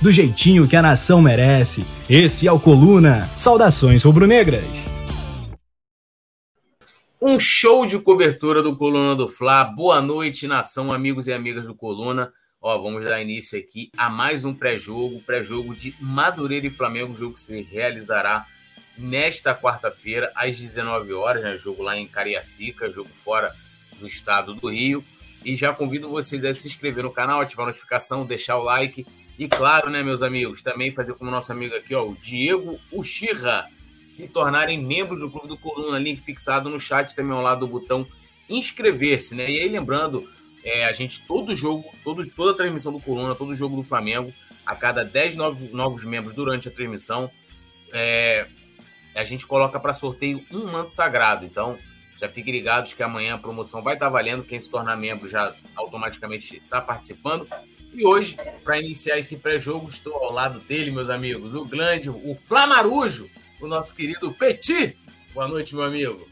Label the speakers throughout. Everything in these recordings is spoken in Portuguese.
Speaker 1: do jeitinho que a nação merece. Esse é o Coluna. Saudações rubro-negras.
Speaker 2: Um show de cobertura do Coluna do Fla. Boa noite, nação, amigos e amigas do Coluna. Ó, vamos dar início aqui a mais um pré-jogo, pré-jogo de Madureira e Flamengo, jogo que se realizará nesta quarta-feira às 19 horas, né? Jogo lá em Cariacica, jogo fora do estado do Rio. E já convido vocês a se inscrever no canal, ativar a notificação, deixar o like e claro, né, meus amigos, também fazer como nosso amigo aqui, ó, o Diego Ushira se tornarem membros do Clube do Coluna, link fixado no chat também ao lado do botão inscrever-se, né? E aí, lembrando, é, a gente, todo jogo, todo, toda a transmissão do Coluna, todo jogo do Flamengo, a cada 10 novos, novos membros durante a transmissão, é, a gente coloca para sorteio um manto sagrado. Então, já fiquem ligados que amanhã a promoção vai estar tá valendo. Quem se tornar membro já automaticamente está participando. E hoje, para iniciar esse pré-jogo, estou ao lado dele, meus amigos, o grande, o Flamarujo, o nosso querido Petit. Boa noite, meu amigo.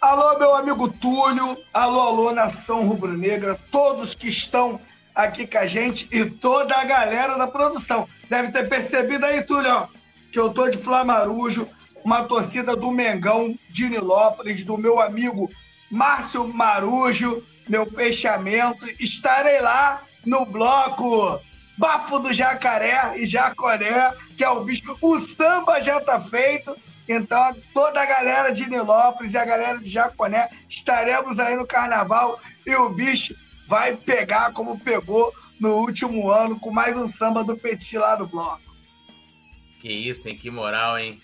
Speaker 3: Alô, meu amigo Túlio. Alô, alô, nação rubro-negra. Todos que estão aqui com a gente e toda a galera da produção. Deve ter percebido aí, Túlio, ó, que eu tô de Flamarujo, uma torcida do Mengão de Nilópolis, do meu amigo Márcio Marujo, meu fechamento. Estarei lá no bloco Bafo do Jacaré e Jacoré, que é o bicho. O samba já tá feito. Então, toda a galera de Nilópolis e a galera de Jaconé estaremos aí no carnaval e o bicho vai pegar como pegou no último ano com mais um samba do Petit lá no bloco.
Speaker 2: Que isso, hein? Que moral, hein?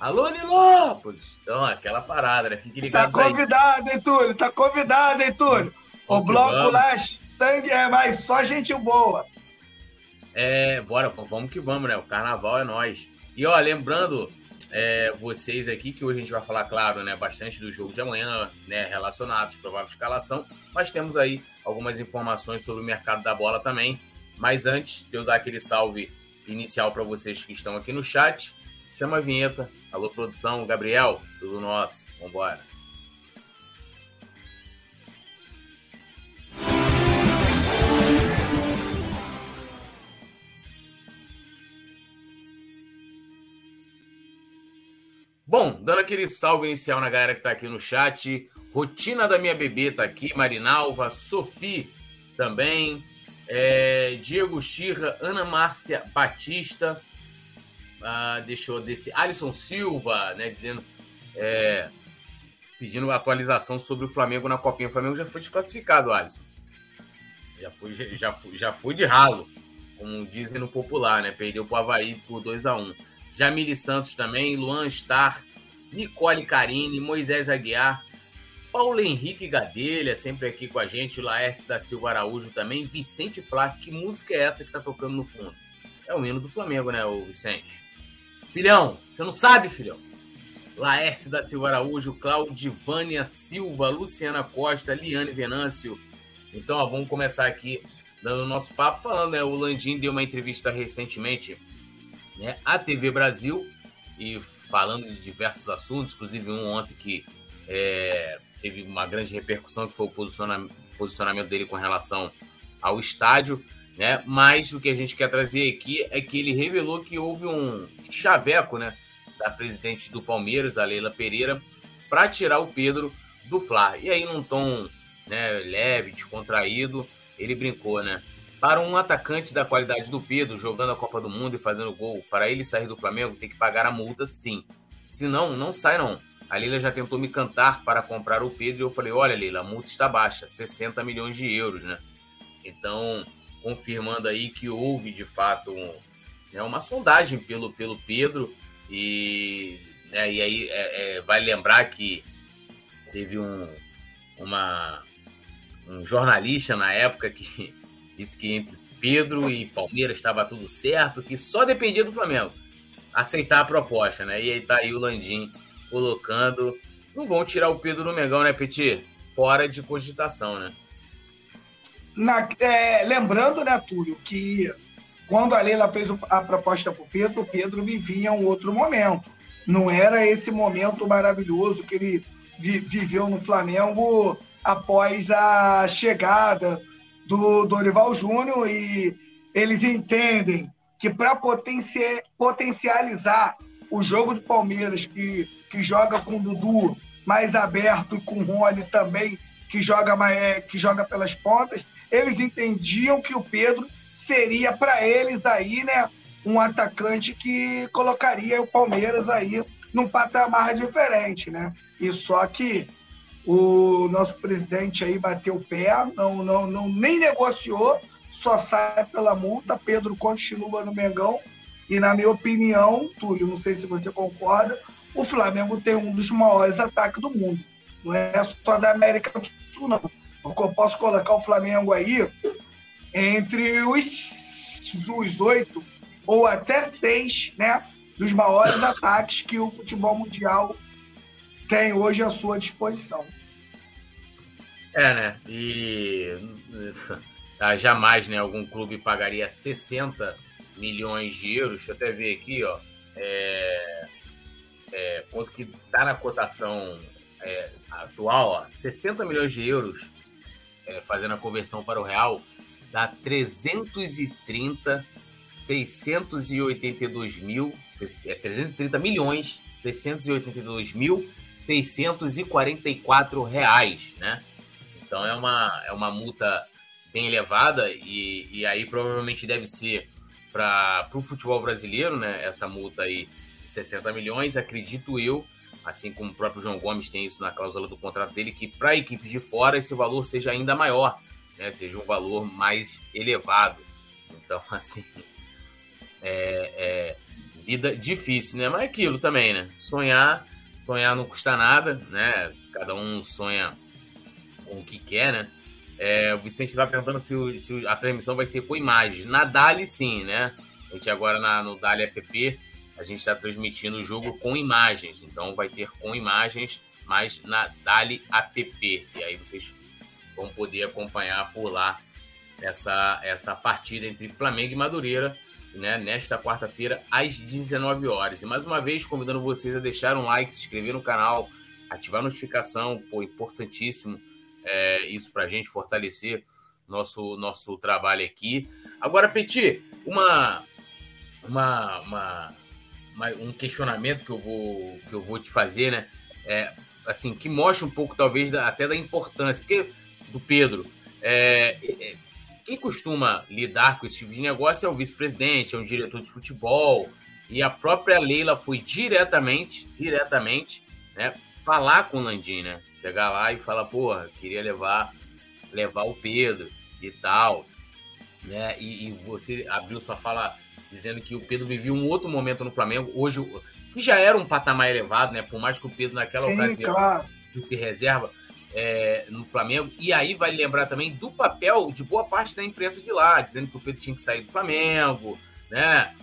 Speaker 2: Alô, Nilópolis! Então, aquela parada, né? Fique ligado
Speaker 3: Tá convidado, aí. hein, Túlio? Tá convidado, hein, Túlio? O bloco vamos. lá é, é mais só gente boa.
Speaker 2: É, bora, vamos que vamos, né? O carnaval é nós. E ó, lembrando é, vocês aqui que hoje a gente vai falar, claro, né, bastante do jogo de amanhã, né, relacionados, provável escalação, mas temos aí algumas informações sobre o mercado da bola também. Mas antes de eu dar aquele salve inicial para vocês que estão aqui no chat, chama a vinheta. Alô, produção, Gabriel, tudo nosso. Vambora. Bom, dando aquele salve inicial na galera que tá aqui no chat. Rotina da minha bebê tá aqui, Marinalva, Sophie também, é, Diego Xirra, Ana Márcia Batista, ah, deixou desse Alisson Silva, né, dizendo, é, pedindo atualização sobre o Flamengo na Copinha. O Flamengo já foi desclassificado, Alisson. Já foi, já foi, já foi de ralo, como dizem no popular, né? Perdeu pro Havaí por 2 a 1 Jamile Santos também, Luan Star, Nicole Carine, Moisés Aguiar, Paulo Henrique Gadelha, sempre aqui com a gente, Laércio da Silva Araújo também, Vicente Flá, que música é essa que tá tocando no fundo? É o hino do Flamengo, né, o Vicente? Filhão, você não sabe, filhão? Laércio da Silva Araújo, Claudivânia Silva, Luciana Costa, Liane Venâncio. Então, ó, vamos começar aqui dando o nosso papo, falando, né? O Landim deu uma entrevista recentemente né, a TV Brasil e falando de diversos assuntos, inclusive um ontem que é, teve uma grande repercussão, que foi o posicionamento, posicionamento dele com relação ao estádio, né? Mas o que a gente quer trazer aqui é que ele revelou que houve um chaveco, né, da presidente do Palmeiras, a Leila Pereira, para tirar o Pedro do Fla. E aí, num tom né, leve, descontraído, ele brincou, né? Para um atacante da qualidade do Pedro, jogando a Copa do Mundo e fazendo gol, para ele sair do Flamengo, tem que pagar a multa, sim. Se não, não sai não. A Leila já tentou me cantar para comprar o Pedro e eu falei: olha, Leila, a multa está baixa, 60 milhões de euros, né? Então, confirmando aí que houve de fato um, né, uma sondagem pelo, pelo Pedro, e, né, e aí é, é, lembrar que teve um, uma, um jornalista na época que disse que entre Pedro e Palmeiras estava tudo certo, que só dependia do Flamengo. aceitar a proposta, né? E aí tá aí o Landim colocando. Não vão tirar o Pedro do Mengão, né, Petit? Fora de cogitação, né?
Speaker 3: Na, é, lembrando, né, Túlio, que quando a Leila fez a proposta para o Pedro, o Pedro vivia um outro momento. Não era esse momento maravilhoso que ele vi, viveu no Flamengo após a chegada do Dorival Júnior e eles entendem que para potencializar o jogo do Palmeiras, que, que joga com o Dudu mais aberto e com o Rony também, que joga, mais, que joga pelas pontas, eles entendiam que o Pedro seria para eles aí, né, um atacante que colocaria o Palmeiras aí num patamar diferente, né? E só que o nosso presidente aí bateu o pé, não, não, não nem negociou, só sai pela multa. Pedro continua no Mengão. E na minha opinião, Túlio, não sei se você concorda, o Flamengo tem um dos maiores ataques do mundo. Não é só da América do Sul, não. Porque eu posso colocar o Flamengo aí entre os, os oito ou até seis, né? Dos maiores ataques que o futebol mundial tem hoje à sua disposição.
Speaker 2: É, né? E ah, jamais né, algum clube pagaria 60 milhões de euros. Deixa eu até ver aqui, ó. É, é, quanto que está na cotação é, atual, ó, 60 milhões de euros, é, fazendo a conversão para o real, dá 330, 682 mil, é, 330 milhões, 682 mil, 644 reais, né? Então é uma, é uma multa bem elevada e, e aí provavelmente deve ser para o futebol brasileiro, né? Essa multa aí de 60 milhões, acredito eu, assim como o próprio João Gomes tem isso na cláusula do contrato dele, que para equipes de fora esse valor seja ainda maior, né? Seja um valor mais elevado. Então, assim, é, é vida difícil, né? Mas é aquilo também, né? Sonhar, sonhar não custa nada, né? Cada um sonha o que quer, né? É, o Vicente está perguntando se, o, se, a transmissão vai ser com imagem. Na Dali, sim, né? A gente agora na, no Dali app, a gente está transmitindo o jogo com imagens. Então vai ter com imagens, mas na Dali app. E aí vocês vão poder acompanhar por lá essa, essa partida entre Flamengo e Madureira, né? Nesta quarta-feira, às 19 horas. E mais uma vez, convidando vocês a deixar um like, se inscrever no canal, ativar a notificação, pô, importantíssimo é, isso para a gente fortalecer nosso, nosso trabalho aqui. Agora, Petit, uma, uma, uma, uma, um questionamento que eu vou, que eu vou te fazer, né? É, assim, que mostra um pouco, talvez, da, até da importância porque, do Pedro. É, é, quem costuma lidar com esse tipo de negócio é o vice-presidente, é um diretor de futebol, e a própria Leila foi diretamente, diretamente, né, falar com o Landim, né? Chegar lá e falar, porra, queria levar, levar o Pedro e tal. Né? E, e, você abriu sua fala dizendo que o Pedro vivia um outro momento no Flamengo, hoje, que já era um patamar elevado, né? Por mais que o Pedro naquela Sim, ocasião claro. se reserva é, no Flamengo. E aí vai lembrar também do papel de boa parte da imprensa de lá, dizendo que o Pedro tinha que sair do Flamengo, né?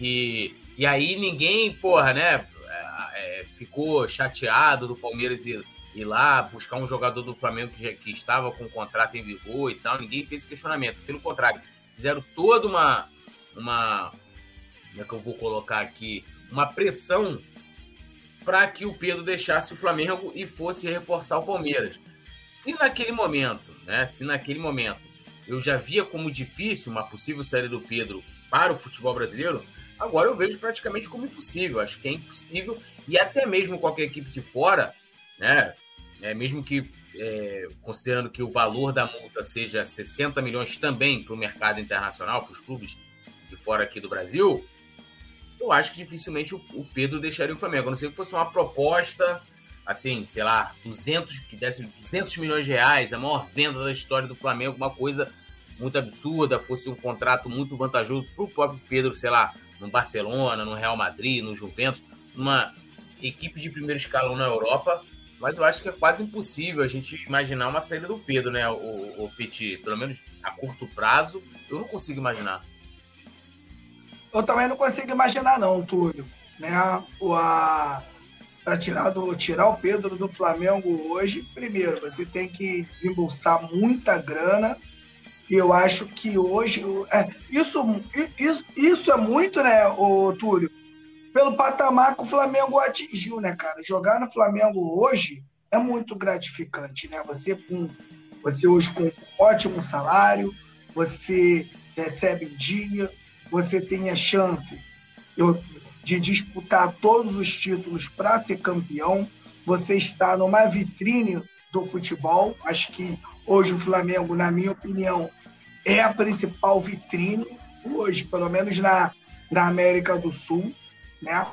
Speaker 2: E, e aí ninguém, porra, né? É, é ficou chateado do Palmeiras e ir lá buscar um jogador do Flamengo que, já, que estava com o contrato em vigor e tal. Ninguém fez questionamento. Pelo contrário, fizeram toda uma. uma como é que eu vou colocar aqui? Uma pressão para que o Pedro deixasse o Flamengo e fosse reforçar o Palmeiras. Se naquele momento, né? Se naquele momento eu já via como difícil uma possível saída do Pedro para o futebol brasileiro, agora eu vejo praticamente como impossível. Acho que é impossível e até mesmo qualquer equipe de fora, né? É, mesmo que é, considerando que o valor da multa seja 60 milhões também para o mercado internacional, para os clubes de fora aqui do Brasil, eu acho que dificilmente o, o Pedro deixaria o Flamengo. A não ser que fosse uma proposta, assim, sei lá, 200, que desse 200 milhões de reais, a maior venda da história do Flamengo, uma coisa muito absurda, fosse um contrato muito vantajoso para o próprio Pedro, sei lá, no Barcelona, no Real Madrid, no Juventus, uma equipe de primeiro escalão na Europa, mas eu acho que é quase impossível a gente imaginar uma saída do Pedro, né, o, o Petit? Pelo menos a curto prazo, eu não consigo imaginar.
Speaker 3: eu também não consigo imaginar, não, Túlio. Né? O, a, para tirar, do, tirar o Pedro do Flamengo hoje, primeiro, você tem que desembolsar muita grana. E eu acho que hoje. É, isso, isso, isso é muito, né, o Túlio? Pelo patamar que o Flamengo atingiu, né, cara? Jogar no Flamengo hoje é muito gratificante, né? Você com você hoje com um ótimo salário, você recebe dia, você tem a chance de disputar todos os títulos para ser campeão. Você está numa vitrine do futebol. Acho que hoje o Flamengo, na minha opinião, é a principal vitrine hoje, pelo menos na, na América do Sul, né?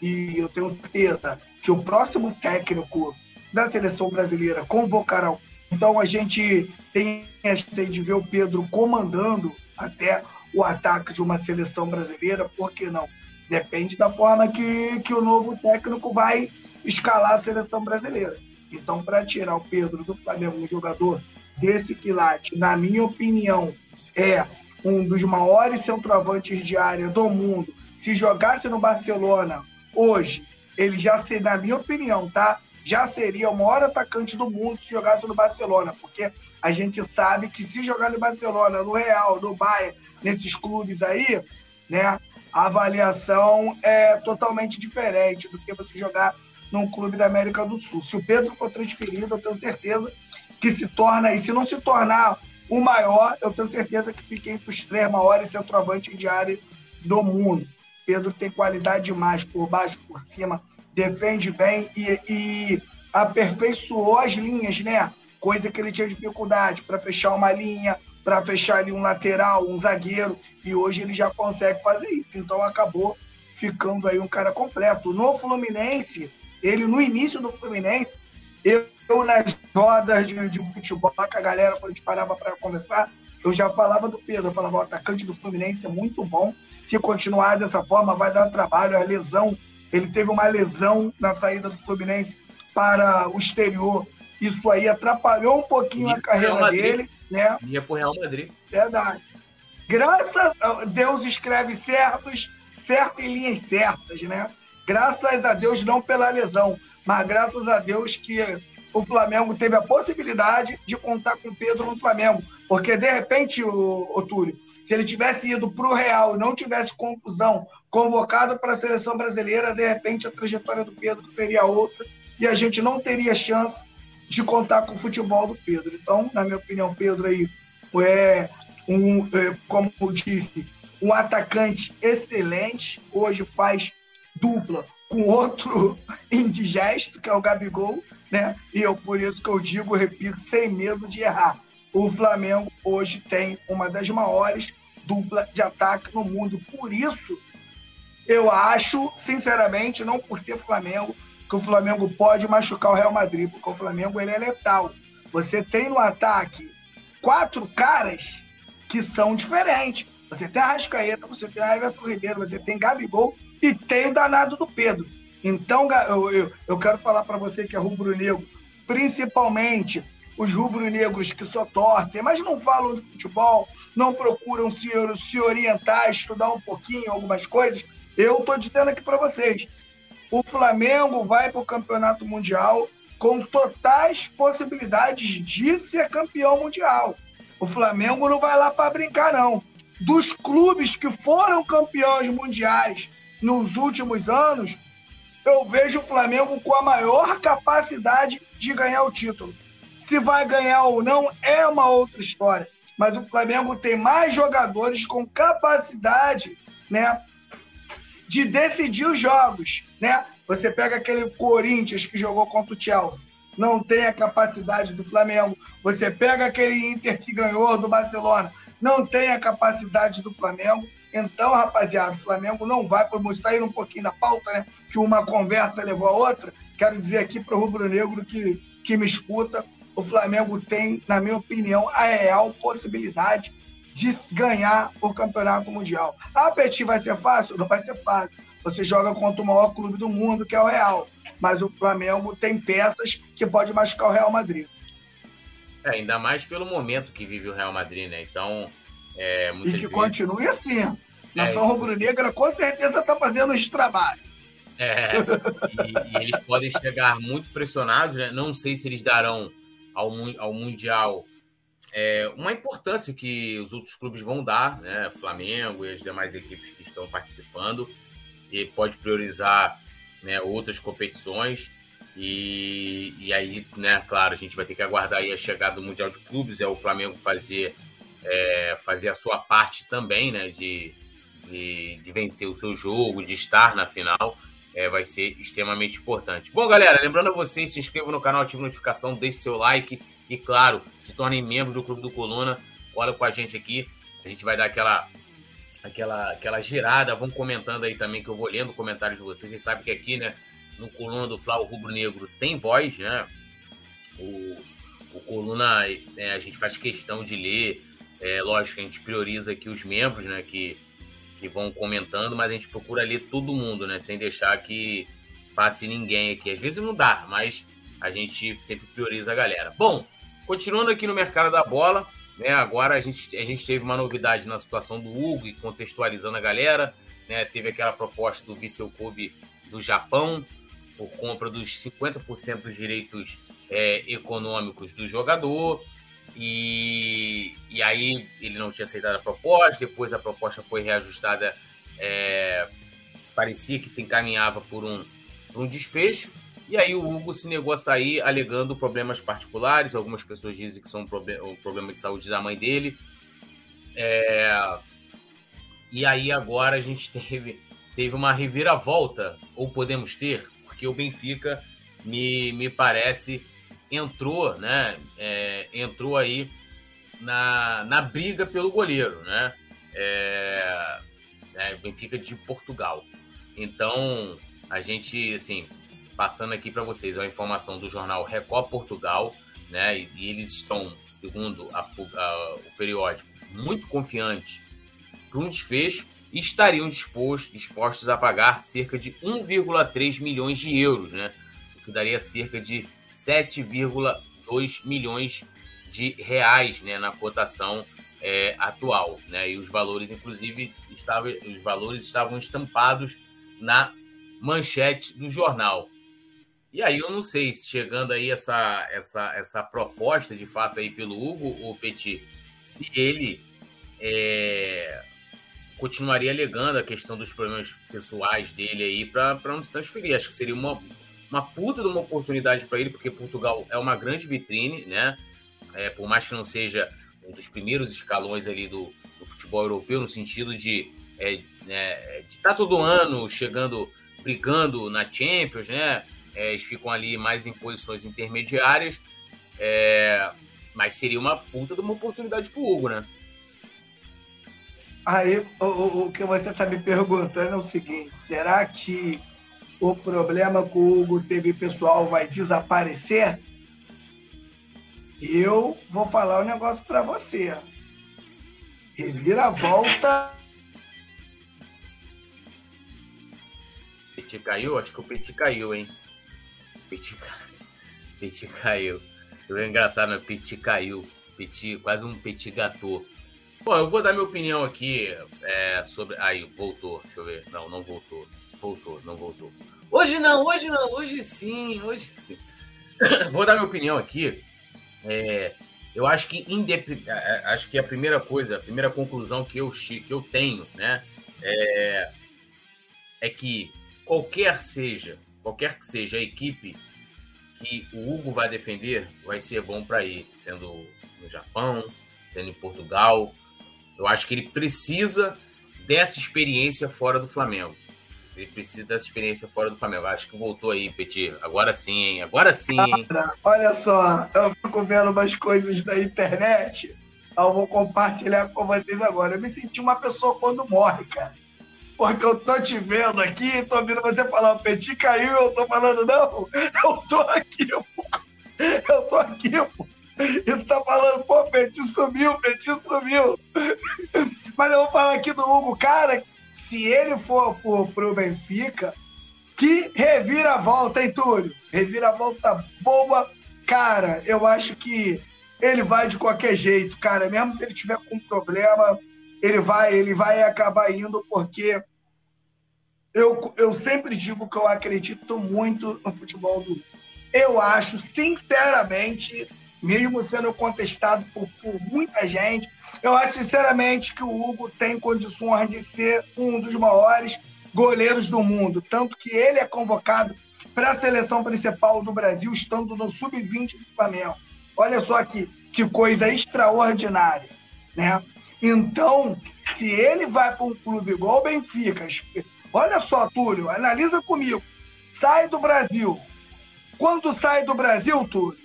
Speaker 3: E eu tenho certeza que o próximo técnico da seleção brasileira convocará. Então a gente tem a chance de ver o Pedro comandando até o ataque de uma seleção brasileira, por que não? Depende da forma que, que o novo técnico vai escalar a seleção brasileira. Então, para tirar o Pedro do Flamengo, um jogador desse quilate, na minha opinião, é um dos maiores centroavantes de área do mundo. Se jogasse no Barcelona hoje, ele já seria, na minha opinião, tá? Já seria o maior atacante do mundo se jogasse no Barcelona, porque a gente sabe que se jogar no Barcelona, no Real, no Bayern, nesses clubes aí, né, a avaliação é totalmente diferente do que você jogar num clube da América do Sul. Se o Pedro for transferido, eu tenho certeza que se torna, e se não se tornar o maior, eu tenho certeza que fica entre os três maiores centroavantes de área do mundo. Pedro tem qualidade demais, por baixo, por cima, defende bem e, e aperfeiçoou as linhas, né? Coisa que ele tinha dificuldade para fechar uma linha, para fechar ali um lateral, um zagueiro, e hoje ele já consegue fazer isso. Então acabou ficando aí um cara completo. No Fluminense, ele no início do Fluminense, eu, eu nas rodas de, de, futebol, que a galera, quando a gente parava para conversar, eu já falava do Pedro, eu falava, o atacante do Fluminense é muito bom. Se continuar dessa forma, vai dar trabalho. A lesão, ele teve uma lesão na saída do Fluminense para o exterior. Isso aí atrapalhou um pouquinho a carreira dele né?
Speaker 2: Ia pro Real Madrid.
Speaker 3: Verdade. Graças a Deus escreve certos, certo em linhas certas, né? Graças a Deus, não pela lesão, mas graças a Deus que o Flamengo teve a possibilidade de contar com o Pedro no Flamengo. Porque, de repente, o, o Túlio, se ele tivesse ido para o Real e não tivesse conclusão, convocado para a seleção brasileira, de repente a trajetória do Pedro seria outra e a gente não teria chance de contar com o futebol do Pedro. Então, na minha opinião, Pedro aí é um, é, como eu disse, um atacante excelente. Hoje faz dupla com outro indigesto, que é o Gabigol, né? E eu por isso que eu digo, repito, sem medo de errar. O Flamengo hoje tem uma das maiores duplas de ataque no mundo. Por isso, eu acho, sinceramente, não por ser Flamengo, que o Flamengo pode machucar o Real Madrid, porque o Flamengo ele é letal. Você tem no ataque quatro caras que são diferentes. Você tem a Rascaeta, você tem a Everton Ribeiro, você tem Gabigol e tem o danado do Pedro. Então, eu, eu, eu quero falar para você que é rubro-negro, principalmente os rubro-negros que só torcem, mas não falam de futebol, não procuram se, se orientar, estudar um pouquinho algumas coisas. Eu estou dizendo aqui para vocês, o Flamengo vai para o campeonato mundial com totais possibilidades de ser campeão mundial. O Flamengo não vai lá para brincar, não. Dos clubes que foram campeões mundiais nos últimos anos, eu vejo o Flamengo com a maior capacidade de ganhar o título. Se vai ganhar ou não é uma outra história. Mas o Flamengo tem mais jogadores com capacidade né, de decidir os jogos, né? Você pega aquele Corinthians que jogou contra o Chelsea, não tem a capacidade do Flamengo. Você pega aquele Inter que ganhou do Barcelona, não tem a capacidade do Flamengo. Então, rapaziada, o Flamengo não vai, por sair um pouquinho da pauta, né? Que uma conversa levou a outra. Quero dizer aqui para o rubro-negro que, que me escuta, o Flamengo tem, na minha opinião, a real possibilidade de ganhar o campeonato mundial. A Petit vai ser fácil? Não vai ser fácil. Você joga contra o maior clube do mundo, que é o Real. Mas o Flamengo tem peças que pode machucar o Real Madrid.
Speaker 2: É, ainda mais pelo momento que vive o Real Madrid, né? Então, é
Speaker 3: E que difícil. continue assim. Nação é, Rubro-Negra com certeza está fazendo esse trabalho.
Speaker 2: É, e, e, eles podem chegar muito pressionados, né? Não sei se eles darão ao, ao Mundial é, uma importância que os outros clubes vão dar, né? Flamengo e as demais equipes que estão participando, e pode priorizar né, outras competições. E, e aí, né, claro, a gente vai ter que aguardar a chegada do Mundial de Clubes, é o Flamengo fazer, é, fazer a sua parte também, né, de, de, de vencer o seu jogo, de estar na final. É, vai ser extremamente importante. Bom, galera, lembrando a vocês, se inscrevam no canal, ative notificação, deixe seu like e, claro, se tornem membros do Clube do Coluna. Cola com a gente aqui. A gente vai dar aquela, aquela, aquela girada. Vão comentando aí também, que eu vou lendo comentários de vocês. Vocês sabem que aqui, né, no Coluna do Fla, o Rubro Negro tem voz, né? O, o Coluna, é, a gente faz questão de ler. É, lógico, a gente prioriza aqui os membros, né, que, que vão comentando, mas a gente procura ler todo mundo, né, sem deixar que passe ninguém aqui. Às vezes não dá, mas a gente sempre prioriza a galera. Bom, Continuando aqui no mercado da bola, né? Agora a gente, a gente teve uma novidade na situação do Hugo e contextualizando a galera, né? Teve aquela proposta do Vissel Kobe do Japão por compra dos 50% dos direitos é, econômicos do jogador. E, e aí ele não tinha aceitado a proposta, depois a proposta foi reajustada, é, parecia que se encaminhava por um, por um desfecho. E aí o Hugo se negou a sair, alegando problemas particulares. Algumas pessoas dizem que são um um problema de saúde da mãe dele. É... E aí agora a gente teve, teve uma reviravolta, ou podemos ter, porque o Benfica, me, me parece, entrou, né? É, entrou aí na, na briga pelo goleiro, né? É, é, Benfica de Portugal. Então, a gente, assim, passando aqui para vocês a informação do jornal Record Portugal, né? E, e eles estão, segundo a, a, o periódico, muito confiantes para um desfecho e estariam dispostos, dispostos a pagar cerca de 1,3 milhões de euros, né? O que daria cerca de 7,2 milhões de reais, né? Na cotação é, atual, né? E os valores, inclusive, estavam, os valores estavam estampados na manchete do jornal. E aí eu não sei se chegando aí essa, essa, essa proposta de fato aí pelo Hugo ou Petit, se ele é, continuaria alegando a questão dos problemas pessoais dele aí para não se transferir. Acho que seria uma, uma puta de uma oportunidade para ele, porque Portugal é uma grande vitrine, né? É, por mais que não seja um dos primeiros escalões ali do, do futebol europeu, no sentido de é, né, de estar tá todo ano chegando, brigando na Champions, né? é, eles ficam ali mais em posições intermediárias, é, mas seria uma puta de uma oportunidade pro Hugo, né?
Speaker 3: Aí, o, o que você está me perguntando é o seguinte: será que o problema com o Hugo teve pessoal vai desaparecer? Eu vou falar um negócio para você. Reviravolta.
Speaker 2: Petit caiu? Acho que o Petit caiu, hein? Piti, Piti caiu. É engraçado, né? Piti caiu. Piti, quase um petit gâteau. Bom, eu vou dar minha opinião aqui é, sobre. Aí, voltou. Deixa eu ver. Não, não voltou. Voltou, não voltou. Hoje não, hoje não, hoje sim, hoje sim. vou dar minha opinião aqui. É, eu acho que independ... Acho que a primeira coisa, a primeira conclusão que eu, que eu tenho, né, é, é que qualquer seja qualquer que seja a equipe que o Hugo vai defender, vai ser bom para ele, sendo no Japão, sendo em Portugal. Eu acho que ele precisa dessa experiência fora do Flamengo. Ele precisa dessa experiência fora do Flamengo. Acho que voltou aí, Petit. Agora sim, hein? Agora sim?
Speaker 3: Cara, olha só, eu fico vendo umas coisas na internet. Eu vou compartilhar com vocês agora. Eu me senti uma pessoa quando morre, cara. Porque eu tô te vendo aqui, tô ouvindo você falar, o Petit caiu, eu tô falando, não, eu tô aqui, pô. Eu tô aqui, pô. E tu tá falando, pô, Petit sumiu, Petit sumiu. Mas eu vou falar aqui do Hugo, cara, se ele for pro, pro Benfica, que reviravolta, hein, Túlio? Reviravolta boa. Cara, eu acho que ele vai de qualquer jeito, cara. Mesmo se ele tiver com problema, ele vai, ele vai acabar indo porque eu, eu sempre digo que eu acredito muito no futebol do Eu acho, sinceramente, mesmo sendo contestado por, por muita gente, eu acho sinceramente que o Hugo tem condições de ser um dos maiores goleiros do mundo. Tanto que ele é convocado para a seleção principal do Brasil, estando no sub-20 do Flamengo. Olha só que, que coisa extraordinária. Né? Então, se ele vai para um clube igual o Benfica, olha só, Túlio, analisa comigo. Sai do Brasil. Quando sai do Brasil, Túlio,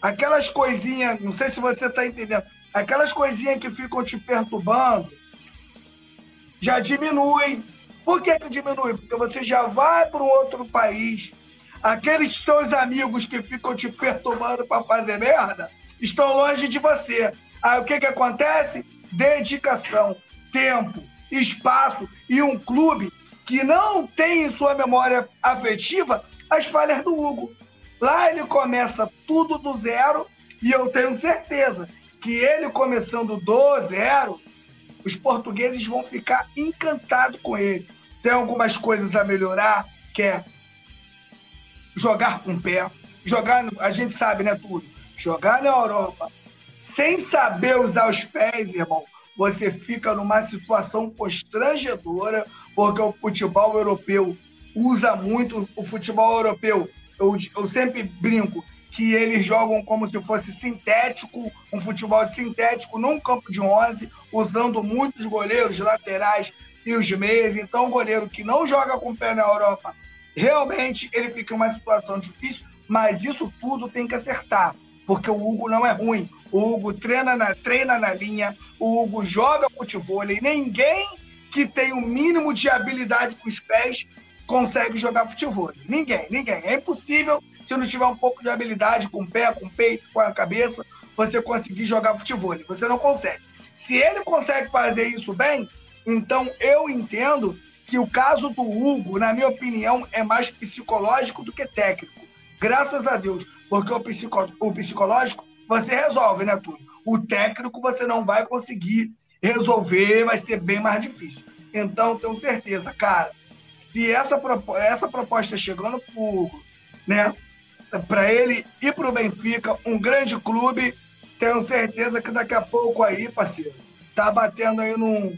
Speaker 3: aquelas coisinhas, não sei se você está entendendo, aquelas coisinhas que ficam te perturbando já diminuem. Por que, que diminui? Porque você já vai para um outro país. Aqueles seus amigos que ficam te perturbando para fazer merda estão longe de você. Aí o que, que acontece? Dedicação, tempo, espaço e um clube que não tem em sua memória afetiva as falhas do Hugo. Lá ele começa tudo do zero e eu tenho certeza que ele começando do zero, os portugueses vão ficar encantados com ele tem algumas coisas a melhorar, que é jogar com o pé, jogar, a gente sabe, né, tudo, jogar na Europa sem saber usar os pés, irmão, você fica numa situação constrangedora, porque o futebol europeu usa muito o futebol europeu. Eu, eu sempre brinco que eles jogam como se fosse sintético, um futebol de sintético num campo de 11, usando muitos goleiros laterais e os meias. Então, o goleiro que não joga com o pé na Europa, realmente ele fica em uma situação difícil, mas isso tudo tem que acertar, porque o Hugo não é ruim. O Hugo treina na, treina na linha, o Hugo joga futebol, e ninguém que tem o um mínimo de habilidade com os pés consegue jogar futebol. Ninguém, ninguém. É impossível, se não tiver um pouco de habilidade com o pé, com o peito, com a cabeça, você conseguir jogar futebol. Você não consegue. Se ele consegue fazer isso bem, então, eu entendo que o caso do Hugo, na minha opinião, é mais psicológico do que técnico. Graças a Deus. Porque o, o psicológico você resolve, né, tudo. O técnico você não vai conseguir resolver, vai ser bem mais difícil. Então, tenho certeza, cara, se essa, essa proposta chegando pro Hugo, né, para ele ir pro Benfica, um grande clube, tenho certeza que daqui a pouco aí, parceiro, tá batendo aí num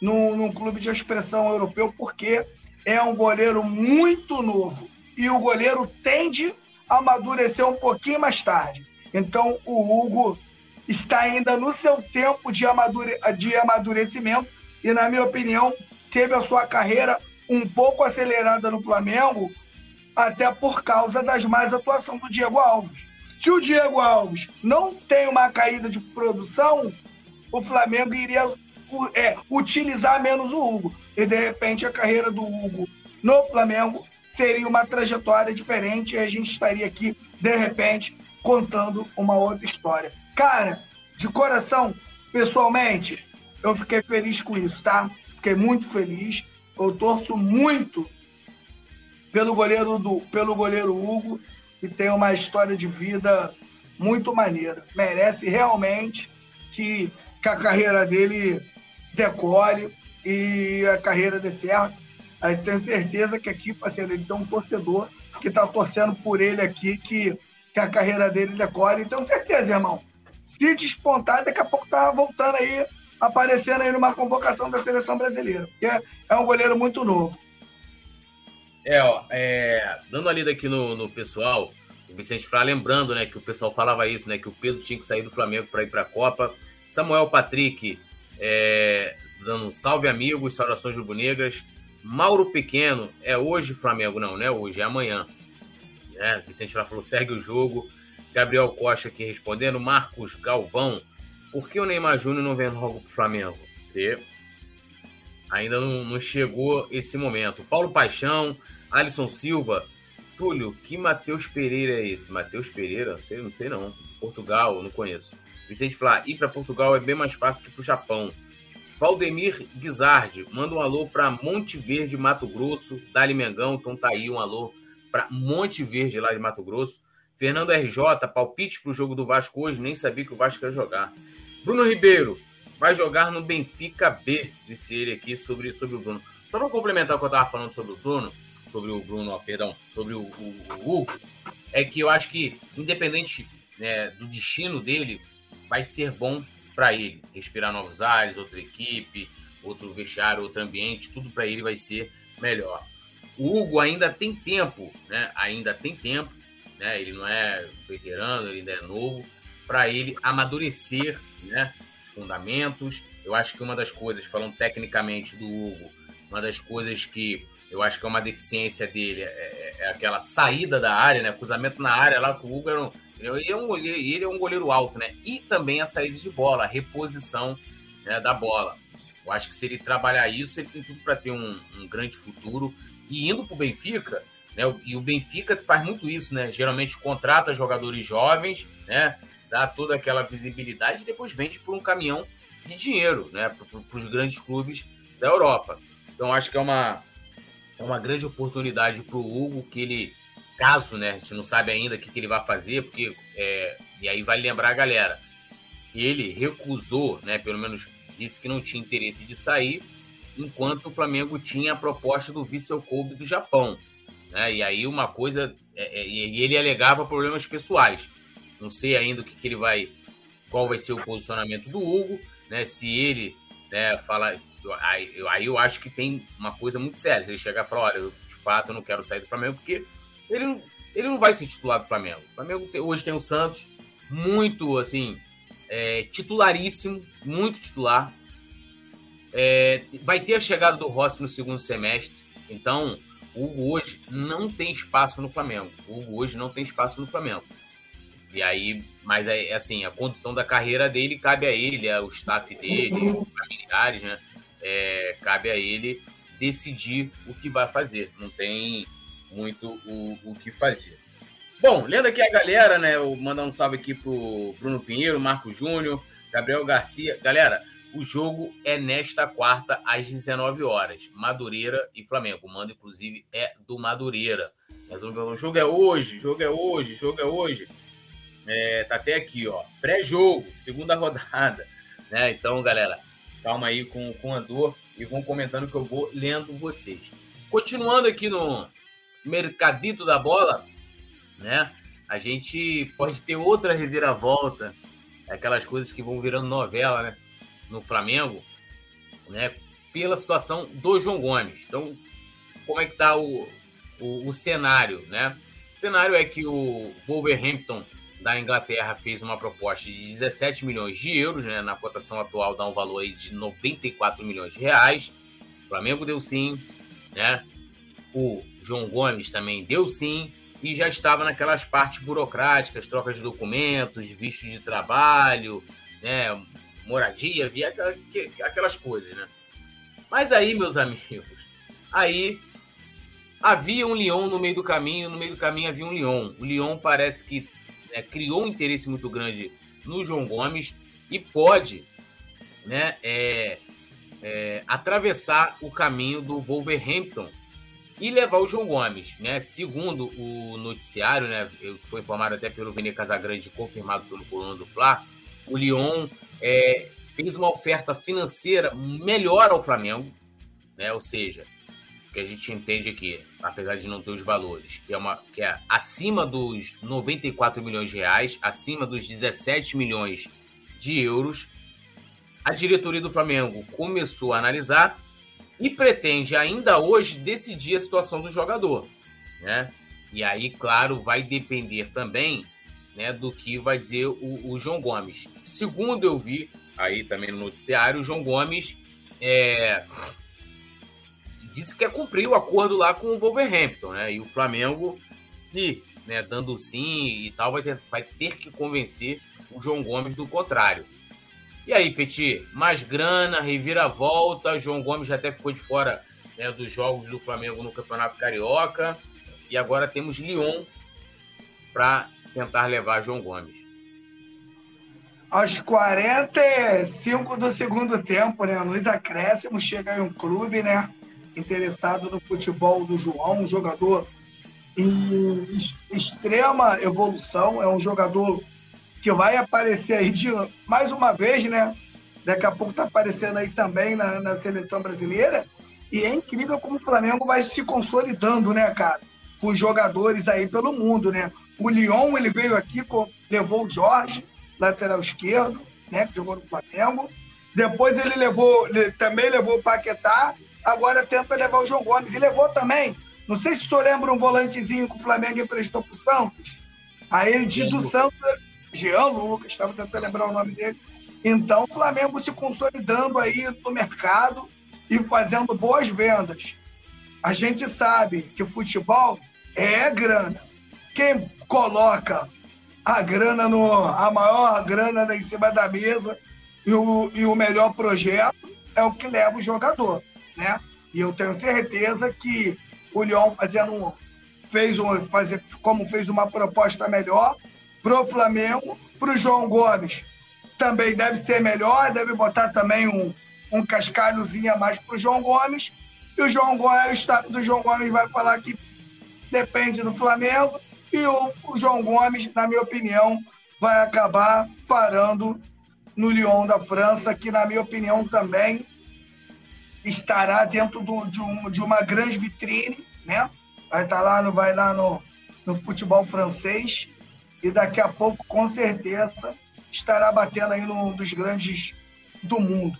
Speaker 3: num, num clube de expressão europeu, porque é um goleiro muito novo. E o goleiro tende a amadurecer um pouquinho mais tarde. Então, o Hugo está ainda no seu tempo de, amadure, de amadurecimento e, na minha opinião, teve a sua carreira um pouco acelerada no Flamengo, até por causa das más atuações do Diego Alves. Se o Diego Alves não tem uma caída de produção, o Flamengo iria é, utilizar menos o Hugo. E de repente a carreira do Hugo no Flamengo seria uma trajetória diferente e a gente estaria aqui, de repente, contando uma outra história. Cara, de coração, pessoalmente, eu fiquei feliz com isso, tá? Fiquei muito feliz. Eu torço muito pelo goleiro do, pelo goleiro Hugo, que tem uma história de vida muito maneira. Merece realmente que, que a carreira dele decole e a carreira ferro. Eu tenho certeza que aqui, parceiro, ele tem um torcedor que está torcendo por ele aqui, que, que a carreira dele decole. Tenho certeza, irmão. Se despontar, daqui a pouco tá voltando aí, aparecendo aí numa convocação da seleção brasileira. Porque é, é um goleiro muito novo.
Speaker 2: É, ó, é, dando a lida aqui no, no pessoal, o Vicente Frá lembrando, né, que o pessoal falava isso, né, que o Pedro tinha que sair do Flamengo para ir para a Copa. Samuel Patrick é, dando um salve amigos, saudações rubro-negras. Mauro Pequeno, é hoje Flamengo? Não, não é hoje, é amanhã. É, Vicente lá falou, segue o jogo. Gabriel Costa aqui respondendo. Marcos Galvão, por que o Neymar Júnior não vem logo pro Flamengo? Porque ainda não, não chegou esse momento. Paulo Paixão, Alisson Silva, Túlio, que Matheus Pereira é esse? Matheus Pereira? Sei, não sei não. De Portugal, não conheço. Vicente fala, ir para Portugal é bem mais fácil que para o Japão. Valdemir Guizardi, manda um alô para Monte Verde, Mato Grosso. Dali Mengão, então tá aí um alô para Monte Verde, lá de Mato Grosso. Fernando RJ, palpite para o jogo do Vasco hoje, nem sabia que o Vasco ia jogar. Bruno Ribeiro, vai jogar no Benfica B, disse ele aqui sobre, sobre o Bruno. Só para complementar o que eu estava falando sobre o Bruno, sobre o Bruno, perdão, sobre o, o, o, Hugo, é que eu acho que, independente né, do destino dele, vai ser bom para ele. Respirar novos ares, outra equipe, outro vestiário, outro ambiente, tudo para ele vai ser melhor. O Hugo ainda tem tempo, né? Ainda tem tempo, né? Ele não é veterano, ele ainda é novo, para ele amadurecer, né? Fundamentos. Eu acho que uma das coisas, falando tecnicamente do Hugo, uma das coisas que eu acho que é uma deficiência dele é, é aquela saída da área, né? Cruzamento na área lá com o Hugo ele é um goleiro, ele é um goleiro alto, né? E também a saída de bola, a reposição né, da bola. Eu acho que se ele trabalhar isso, ele tem tudo para ter um, um, grande futuro. E indo para o Benfica, né? E o Benfica faz muito isso, né? Geralmente contrata jogadores jovens, né? Dá toda aquela visibilidade e depois vende por um caminhão de dinheiro, né? Para os grandes clubes da Europa. Então acho que é uma, é uma grande oportunidade para o Hugo que ele caso, né? A gente não sabe ainda o que, que ele vai fazer, porque. É, e aí vai lembrar a galera. Ele recusou, né? Pelo menos disse que não tinha interesse de sair, enquanto o Flamengo tinha a proposta do Vissel Kobe do Japão. Né? E aí uma coisa. É, é, e ele alegava problemas pessoais. Não sei ainda o que, que ele vai. qual vai ser o posicionamento do Hugo, né? Se ele né, fala. Aí, aí eu acho que tem uma coisa muito séria. Se ele chegar e falar, olha, eu, de fato eu não quero sair do Flamengo, porque ele, ele não vai ser titular do Flamengo. O Flamengo tem, hoje tem o Santos, muito assim, é, titularíssimo, muito titular. É, vai ter a chegada do Rossi no segundo semestre. Então, o Hugo hoje não tem espaço no Flamengo. O Hugo hoje não tem espaço no Flamengo. E aí, mas é, é assim, a condição da carreira dele cabe a ele, ao staff dele, os familiares, né? É, cabe a ele decidir o que vai fazer. Não tem muito o, o que fazer. Bom, lendo aqui a galera, né? Eu mandar um salve aqui pro Bruno Pinheiro, Marco Júnior, Gabriel Garcia. Galera, o jogo é nesta quarta, às 19 horas. Madureira e Flamengo. O mando, inclusive, é do Madureira. O jogo é hoje, jogo é hoje, jogo é hoje. É, tá até aqui, ó. Pré-jogo, segunda rodada. Né? Então, galera, calma aí com, com o Andor e vão comentando que eu vou lendo vocês. Continuando aqui no, mercadito da bola, né? A gente pode ter outra reviravolta, aquelas coisas que vão virando novela, né? No Flamengo, né? Pela situação do João Gomes. Então, como é que tá o, o, o cenário, né? O cenário é que o Wolverhampton da Inglaterra fez uma proposta de 17 milhões de euros, né? Na cotação atual dá um valor aí de 94 milhões de reais. O Flamengo deu sim, né? O João Gomes também deu sim, e já estava naquelas partes burocráticas, trocas de documentos, visto de trabalho, né, moradia, via aquelas coisas, né? Mas aí, meus amigos, aí havia um leão no meio do caminho, no meio do caminho havia um leão. O leão parece que né, criou um interesse muito grande no João Gomes e pode né, é, é, atravessar o caminho do Wolverhampton e levar o João Gomes, né? Segundo o noticiário, né, foi informado até pelo Vene Casagrande, confirmado pelo coluna do Fla, o Lyon é, fez uma oferta financeira melhor ao Flamengo, né? Ou seja, que a gente entende aqui, apesar de não ter os valores, que é, uma, que é acima dos 94 milhões de reais, acima dos 17 milhões de euros, a diretoria do Flamengo começou a analisar e pretende ainda hoje decidir a situação do jogador, né? E aí, claro, vai depender também né, do que vai dizer o, o João Gomes. Segundo eu vi aí também no noticiário, o João Gomes é, disse que quer cumprir o acordo lá com o Wolverhampton, né? E o Flamengo, se né, dando sim e tal, vai ter, vai ter que convencer o João Gomes do contrário. E aí, Petit, mais grana, reviravolta. João Gomes já até ficou de fora né, dos jogos do Flamengo no Campeonato Carioca. E agora temos Lyon para tentar levar João Gomes.
Speaker 3: Aos 45 do segundo tempo, né? Nos acréscimos, chega aí um clube, né? Interessado no futebol do João, um jogador em extrema evolução, é um jogador que vai aparecer aí de, mais uma vez, né? daqui a pouco está aparecendo aí também na, na seleção brasileira. E é incrível como o Flamengo vai se consolidando, né, cara? Com jogadores aí pelo mundo, né? O Lyon, ele veio aqui, levou o Jorge, lateral esquerdo, né, que jogou no Flamengo. Depois ele levou, ele também levou o Paquetá, agora tenta levar o João Gomes. E levou também, não sei se tu lembra um volantezinho que o Flamengo emprestou pro Santos. Aí de do Santos, Jean Lucas, estava tentando lembrar o nome dele. Então o Flamengo se consolidando aí no mercado e fazendo boas vendas. A gente sabe que futebol é grana. Quem coloca a grana no a maior grana em cima da mesa e o, e o melhor projeto é o que leva o jogador, né? E eu tenho certeza que o Lyon fazendo fez um, fazer, como fez uma proposta melhor pro Flamengo, pro João Gomes também deve ser melhor, deve botar também um, um cascalhozinho a mais pro João Gomes. E o João Gomes, o staff do João Gomes vai falar que depende do Flamengo e o, o João Gomes, na minha opinião, vai acabar parando no Lyon da França, que, na minha opinião, também estará dentro do, de, um, de, uma grande vitrine, né? Vai estar tá lá, no, vai lá no, no futebol francês e daqui a pouco, com certeza, estará batendo aí num dos grandes do mundo.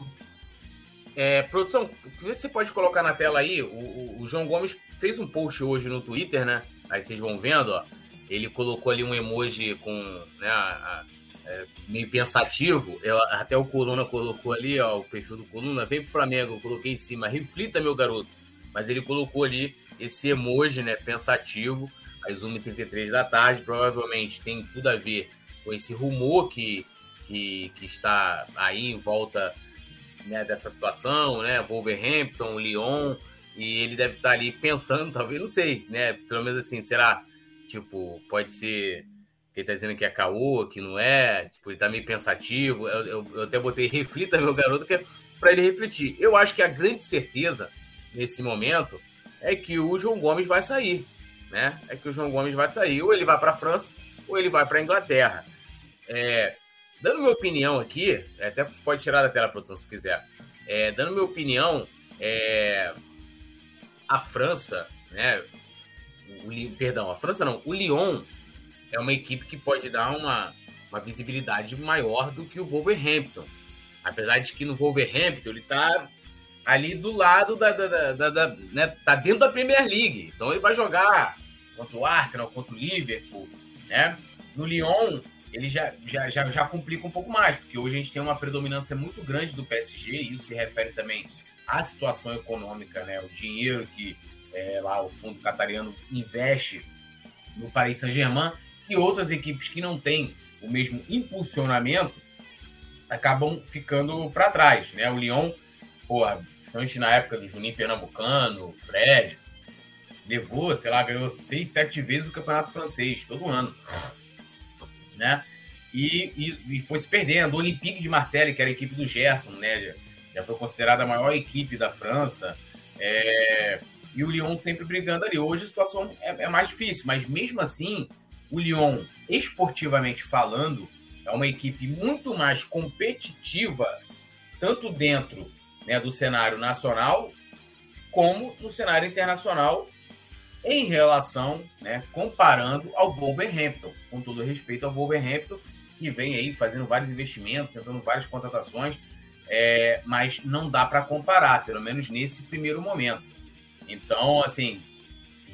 Speaker 2: É, produção, você pode colocar na tela aí, o, o João Gomes fez um post hoje no Twitter, né? Aí vocês vão vendo, ó. Ele colocou ali um emoji com, né, a, a, é, meio pensativo. Eu, até o Coluna colocou ali, ó, o perfil do Coluna, vem pro Flamengo, eu coloquei em cima, reflita, meu garoto. Mas ele colocou ali esse emoji, né, pensativo, às 1h33 da tarde, provavelmente tem tudo a ver com esse rumor que, que, que está aí em volta né, dessa situação, né, Wolverhampton, Lyon, e ele deve estar ali pensando, talvez, não sei, né? Pelo menos assim, será? Tipo, pode ser ele tá dizendo que é caô, que não é, tipo, ele tá meio pensativo. Eu, eu, eu até botei reflita, meu garoto, que é para ele refletir. Eu acho que a grande certeza nesse momento é que o João Gomes vai sair, né? É que o João Gomes vai sair, ou ele vai para a França, ou ele vai para a Inglaterra. É, dando minha opinião aqui, até pode tirar da tela, produção, se quiser. É, dando minha opinião, é, a França, né? O, perdão, a França não, o Lyon é uma equipe que pode dar uma, uma visibilidade maior do que o Wolverhampton. Apesar de que no Wolverhampton ele tá ali do lado da, da, da, da, né, tá dentro da Premier League. Então ele vai jogar contra o Arsenal, contra o Liverpool, né? No Lyon ele já, já, já, já complica um pouco mais, porque hoje a gente tem uma predominância muito grande do PSG, e isso se refere também a situação econômica, né? O dinheiro que é, lá o fundo catariano investe no Paris Saint-Germain e outras equipes que não têm o mesmo impulsionamento acabam ficando para trás, né? O Lyon, porra, principalmente na época do Juninho Pernambucano, Fred, levou, sei lá, ganhou seis, sete vezes o campeonato francês, todo ano, né? E, e, e foi se perdendo. O Olympique de Marseille, que era a equipe do Gerson, né? já foi considerada a maior equipe da França. É, e o Lyon sempre brigando ali. Hoje a situação é, é, mais difícil, mas mesmo assim, o Lyon, esportivamente falando, é uma equipe muito mais competitiva, tanto dentro né, do cenário nacional, como no cenário internacional, em relação, né, comparando ao Wolverhampton, com todo respeito ao Wolverhampton, que vem aí fazendo vários investimentos, tentando várias contratações, é, mas não dá para comparar, pelo menos nesse primeiro momento. Então, assim,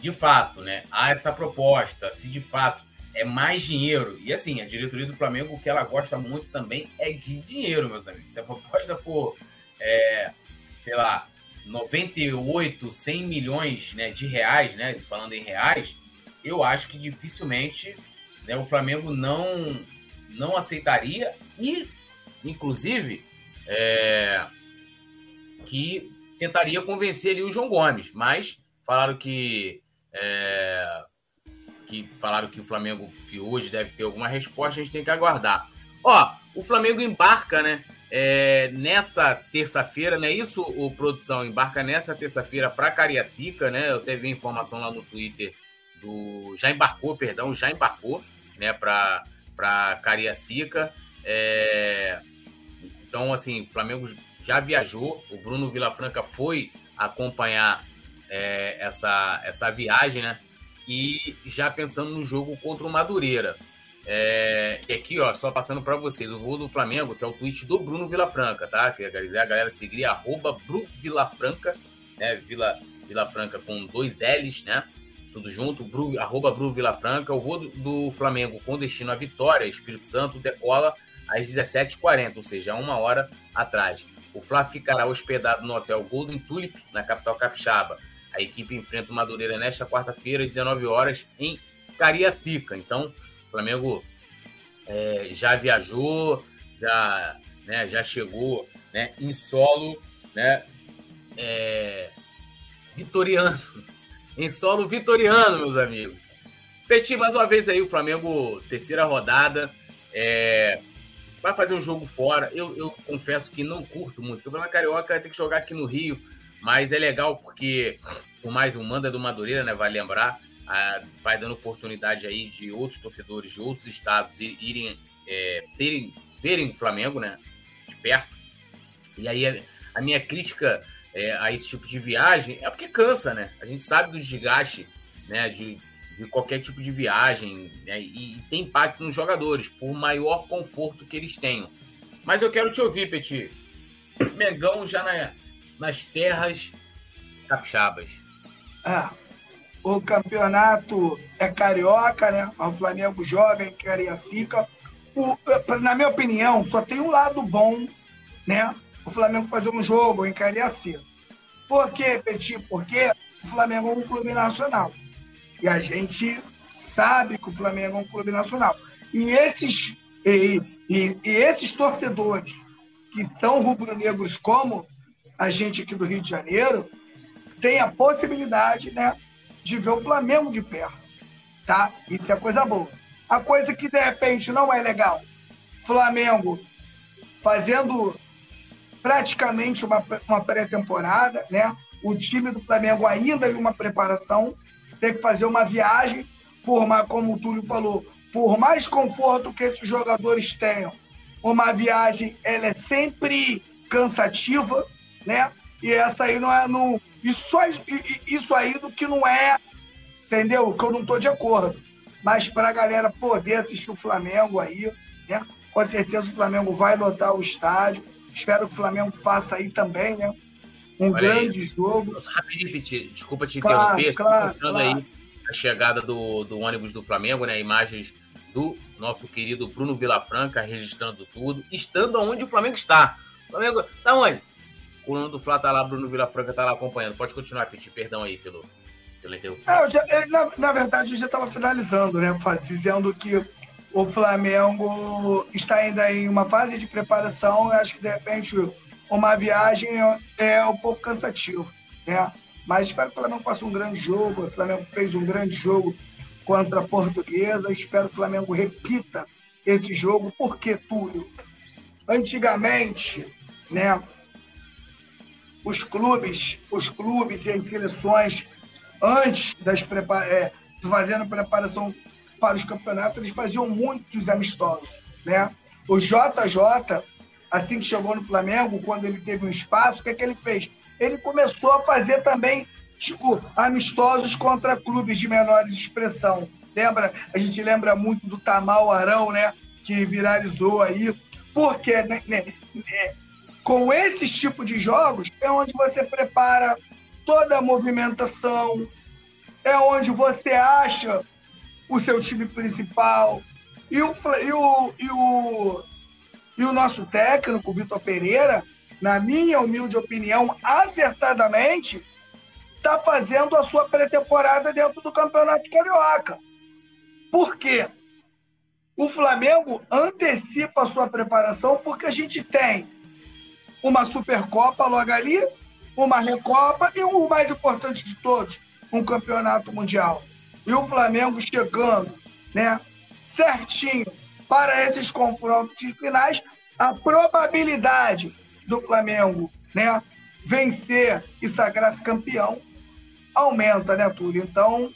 Speaker 2: de fato né, há essa proposta, se de fato é mais dinheiro, e assim, a diretoria do Flamengo, o que ela gosta muito também é de dinheiro, meus amigos. Se a proposta for, é, sei lá, 98, 100 milhões né, de reais, né, falando em reais, eu acho que dificilmente né, o Flamengo não, não aceitaria e, inclusive, é, que tentaria convencer ali o João Gomes, mas falaram que é, que falaram que o Flamengo que hoje deve ter alguma resposta, a gente tem que aguardar. Ó, o Flamengo embarca, né? É, nessa terça-feira, né? Isso, o produção embarca nessa terça-feira para Cariacica, né? Eu vi informação lá no Twitter do já embarcou, perdão, já embarcou, né? Para Cariacica. É, Então, assim, o Flamengo já viajou, o Bruno Vilafranca foi acompanhar é, essa, essa viagem, né? E já pensando no jogo contra o Madureira. É, e aqui, ó, só passando para vocês, o voo do Flamengo, que é o tweet do Bruno Vilafranca, tá? Que a galera seguir arroba Bru né? Vila, Vilafranca com dois L's, né? Tudo junto, Bru, arroba Bru Vilafranca. O voo do, do Flamengo com destino à Vitória, Espírito Santo, decola às 17h40, ou seja, uma hora atrás. O Fla ficará hospedado no hotel Golden Tulip, na capital capixaba. A equipe enfrenta o Madureira nesta quarta-feira, às 19 horas em Cariacica. Então, o Flamengo é, já viajou, já, né, já chegou né, em solo né, é, vitoriano. Em solo vitoriano, meus amigos. Petit, mais uma vez aí, o Flamengo, terceira rodada. É, vai fazer um jogo fora. Eu, eu confesso que não curto muito. O Campeonato Carioca tem que jogar aqui no Rio, mas é legal porque, por mais um manda do Madureira, né? Vai lembrar, ah, vai dando oportunidade aí de outros torcedores de outros estados irem é, terem, verem o Flamengo, né? De perto. E aí a minha crítica é, a esse tipo de viagem é porque cansa, né? A gente sabe do desgaste, né? De de qualquer tipo de viagem né? e, e, tem impacto nos jogadores, por maior conforto que eles tenham. Mas eu quero te ouvir, Petit. Mengão já na, nas terras capixabas.
Speaker 3: É, o campeonato é carioca, né? O Flamengo joga em Cariacica. O, na minha opinião, só tem um lado bom, né? O Flamengo fazer um jogo em Cariacica. Por quê, Petit? Porque o Flamengo é um clube nacional. E a gente sabe que o Flamengo é um clube nacional. E esses, e, e, e esses torcedores que são rubro-negros como a gente aqui do Rio de Janeiro, tem a possibilidade né, de ver o Flamengo de perto. Tá? Isso é coisa boa. A coisa que de repente não é legal, Flamengo fazendo praticamente uma, uma pré-temporada, né? O time do Flamengo ainda em uma preparação, ter que fazer uma viagem, por mais, como o Túlio falou, por mais conforto que esses jogadores tenham, uma viagem ela é sempre cansativa, né? E essa aí não é no isso aí, isso aí do que não é, entendeu? Que eu não tô de acordo. Mas para a galera poder assistir o Flamengo aí, né? Com certeza o Flamengo vai lotar o estádio. Espero que o Flamengo faça aí também, né? Um Olha grande aí. jogo.
Speaker 2: Rapidinho, desculpa te claro, interromper. Claro, claro. aí a chegada do, do ônibus do Flamengo, né? Imagens do nosso querido Bruno Vilafranca registrando tudo, estando onde o Flamengo está. O Flamengo tá onde? Coluna do Flá tá lá, Bruno Vilafranca tá lá acompanhando. Pode continuar, Piti. Perdão aí pelo, pela interrupção.
Speaker 3: É, já, na, na, verdade, eu já estava finalizando, né? Dizendo que o Flamengo está ainda em uma fase de preparação. Acho que, de repente, uma viagem é um pouco cansativo, né? Mas espero que o Flamengo faça um grande jogo. O Flamengo fez um grande jogo contra a Portuguesa. Espero que o Flamengo repita esse jogo, porque, Túlio, antigamente, né, os clubes, os clubes e as seleções, antes das prepara é, fazendo preparação para os campeonatos, eles faziam muitos amistosos, né? O JJ assim que chegou no Flamengo, quando ele teve um espaço, o que, é que ele fez? Ele começou a fazer também, tipo, amistosos contra clubes de menores expressão. Lembra? A gente lembra muito do Tamal Arão, né? Que viralizou aí. Porque né, né, né, com esse tipo de jogos é onde você prepara toda a movimentação, é onde você acha o seu time principal. E o, e o, e o e o nosso técnico, Vitor Pereira, na minha humilde opinião, acertadamente, está fazendo a sua pré-temporada dentro do Campeonato Carioca. Por quê? O Flamengo antecipa a sua preparação porque a gente tem uma Supercopa logo ali, uma Recopa e o mais importante de todos, um Campeonato Mundial. E o Flamengo chegando, né, certinho para esses confrontos finais, a probabilidade do Flamengo né, vencer e sagrar-se campeão aumenta, né, Túlio? Então,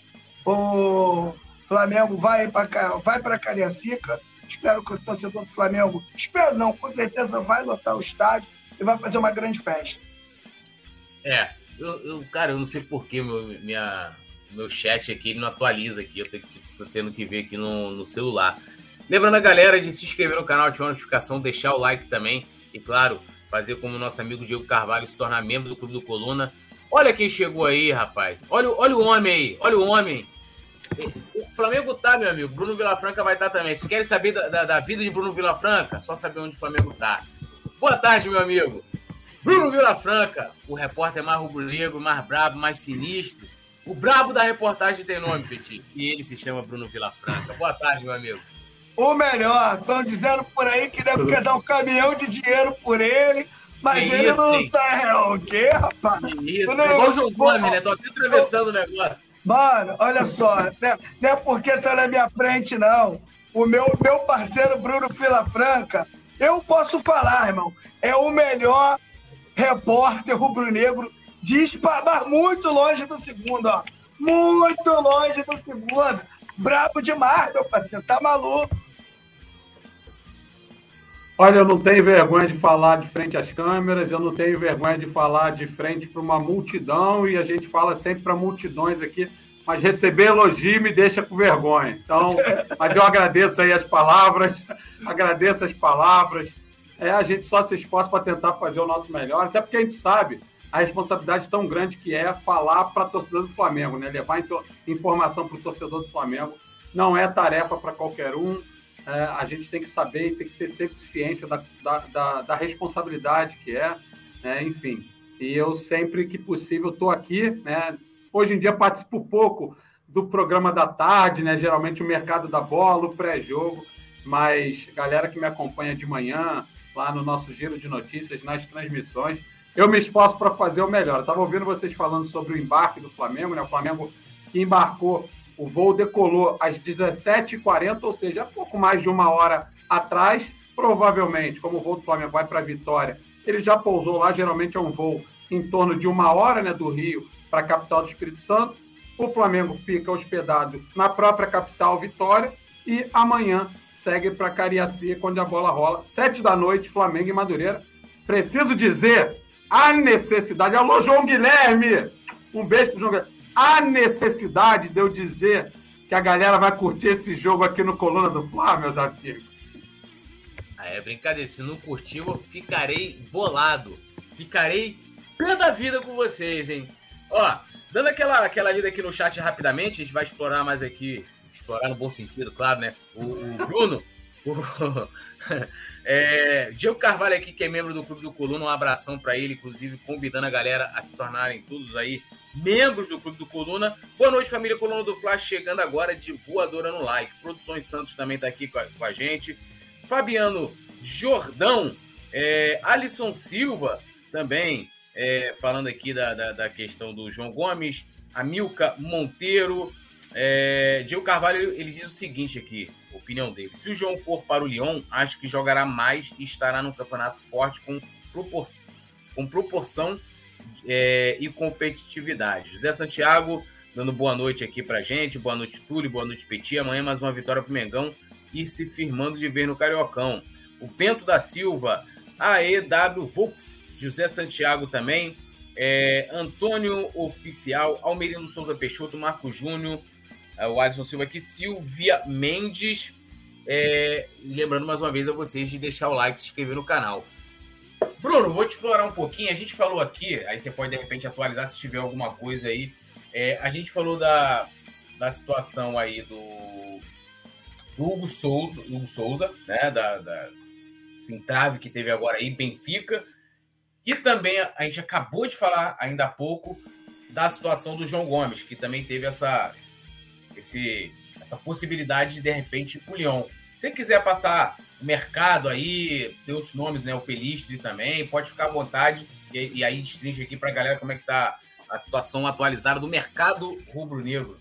Speaker 3: o Flamengo vai para vai Cariacica, Espero que o torcedor do Flamengo, espero não, com certeza vai lotar o estádio e vai fazer uma grande festa.
Speaker 2: É, eu, eu cara, eu não sei por que meu, minha, meu chat aqui não atualiza aqui, eu tenho, tô tendo que ver aqui no, no celular. Lembrando a galera de se inscrever no canal, ativar a notificação, deixar o like também e, claro, fazer como o nosso amigo Diego Carvalho se tornar membro do Clube do Coluna. Olha quem chegou aí, rapaz. Olha, olha o homem aí, olha o homem. O Flamengo tá, meu amigo. Bruno Vilafranca vai estar tá também. Se querem saber da, da, da, vida de Bruno Vilafranca, só saber onde o Flamengo tá. Boa tarde, meu amigo. Bruno Vilafranca, o repórter mais rubro-negro, mais brabo, mais sinistro. O brabo da reportagem tem nome, Petit. E ele se chama Bruno Vilafranca. Boa tarde, meu amigo.
Speaker 3: O melhor, estão dizendo por aí que deve quer dar um caminhão de dinheiro por ele, mas que ele isso, não hein? tá. É o quê, rapaz?
Speaker 2: Que isso, não, é igual o João Gomes, né? Tô até atravessando o negócio.
Speaker 3: Mano, olha só, né? não é porque tá na minha frente, não. O meu, meu parceiro Bruno Filafranca, eu posso falar, irmão, é o melhor repórter rubro-negro de mas muito longe do segundo, ó. Muito longe do segundo. Brabo demais, meu parceiro, tá maluco.
Speaker 4: Olha, eu não tenho vergonha de falar de frente às câmeras, eu não tenho vergonha de falar de frente para uma multidão, e a gente fala sempre para multidões aqui, mas receber elogio me deixa com vergonha. Então, mas eu agradeço aí as palavras, agradeço as palavras. É, a gente só se esforça para tentar fazer o nosso melhor, até porque a gente sabe a responsabilidade tão grande que é falar para a torcedor do Flamengo, né? Levar informação para o torcedor do Flamengo não é tarefa para qualquer um é, a gente tem que saber e tem que ter sempre ciência da, da, da, da responsabilidade que é, né? enfim. E eu sempre que possível estou aqui, né? Hoje em dia participo pouco do programa da tarde, né? Geralmente o mercado da bola, o pré-jogo, mas galera que me acompanha de manhã, lá no nosso giro de notícias, nas transmissões, eu me esforço para fazer o melhor. Estava ouvindo vocês falando sobre o embarque do Flamengo, né? O Flamengo que embarcou o voo decolou às 17h40, ou seja, pouco mais de uma hora atrás. Provavelmente, como o voo do Flamengo vai para Vitória, ele já pousou lá. Geralmente é um voo em torno de uma hora né, do Rio para a capital do Espírito Santo. O Flamengo fica hospedado na própria capital, Vitória, e amanhã segue para Cariacica, quando a bola rola. Sete da noite, Flamengo e Madureira. Preciso dizer a necessidade. Alô, João Guilherme! Um beijo pro João Guilherme há necessidade de eu dizer que a galera vai curtir esse jogo aqui no Coluna do Fla, meus amigos?
Speaker 2: Ah, é brincadeira. Se não curtir, eu ficarei bolado. Ficarei pé da vida com vocês, hein? Ó, dando aquela, aquela lida aqui no chat rapidamente, a gente vai explorar mais aqui. Explorar no bom sentido, claro, né? O, o Bruno. o, é, Diego Carvalho aqui, que é membro do Clube do Coluna, um abração para ele, inclusive convidando a galera a se tornarem todos aí membros do Clube do Coluna. Boa noite, família Coluna do Flash, chegando agora de voadora no like. Produções Santos também está aqui com a, com a, gente. Fabiano Jordão, é, Alisson Silva também, é, falando aqui da, da, da, questão do João Gomes, Amilca Monteiro. É, Diego Carvalho, ele diz o seguinte aqui, opinião dele. Se o João for para o Lyon, acho que jogará mais e estará num campeonato forte com proporção, com proporção é, e competitividade. José Santiago dando boa noite aqui pra gente, boa noite Túlio, boa noite Petit, amanhã mais uma vitória pro Mengão e se firmando de ver no Cariocão. O Pento da Silva, AEW Vux, José Santiago também, é, Antônio Oficial, Almerino Souza Peixoto, Marco Júnior, o Alisson Silva aqui, Silvia Mendes, é, lembrando mais uma vez a vocês de deixar o like e se inscrever no canal. Bruno, vou te explorar um pouquinho. A gente falou aqui, aí você pode de repente atualizar se tiver alguma coisa aí. É, a gente falou da, da situação aí do, do Hugo Souza, Hugo Souza né? Da, da entrave que teve agora aí, Benfica. E também a gente acabou de falar ainda há pouco da situação do João Gomes, que também teve essa, esse, essa possibilidade de, de repente, o Lyon. Se quiser passar o mercado aí, tem outros nomes, né? O Pelistre também, pode ficar à vontade. E, e aí destringe aqui para a galera como é que tá a situação atualizada do mercado rubro-negro.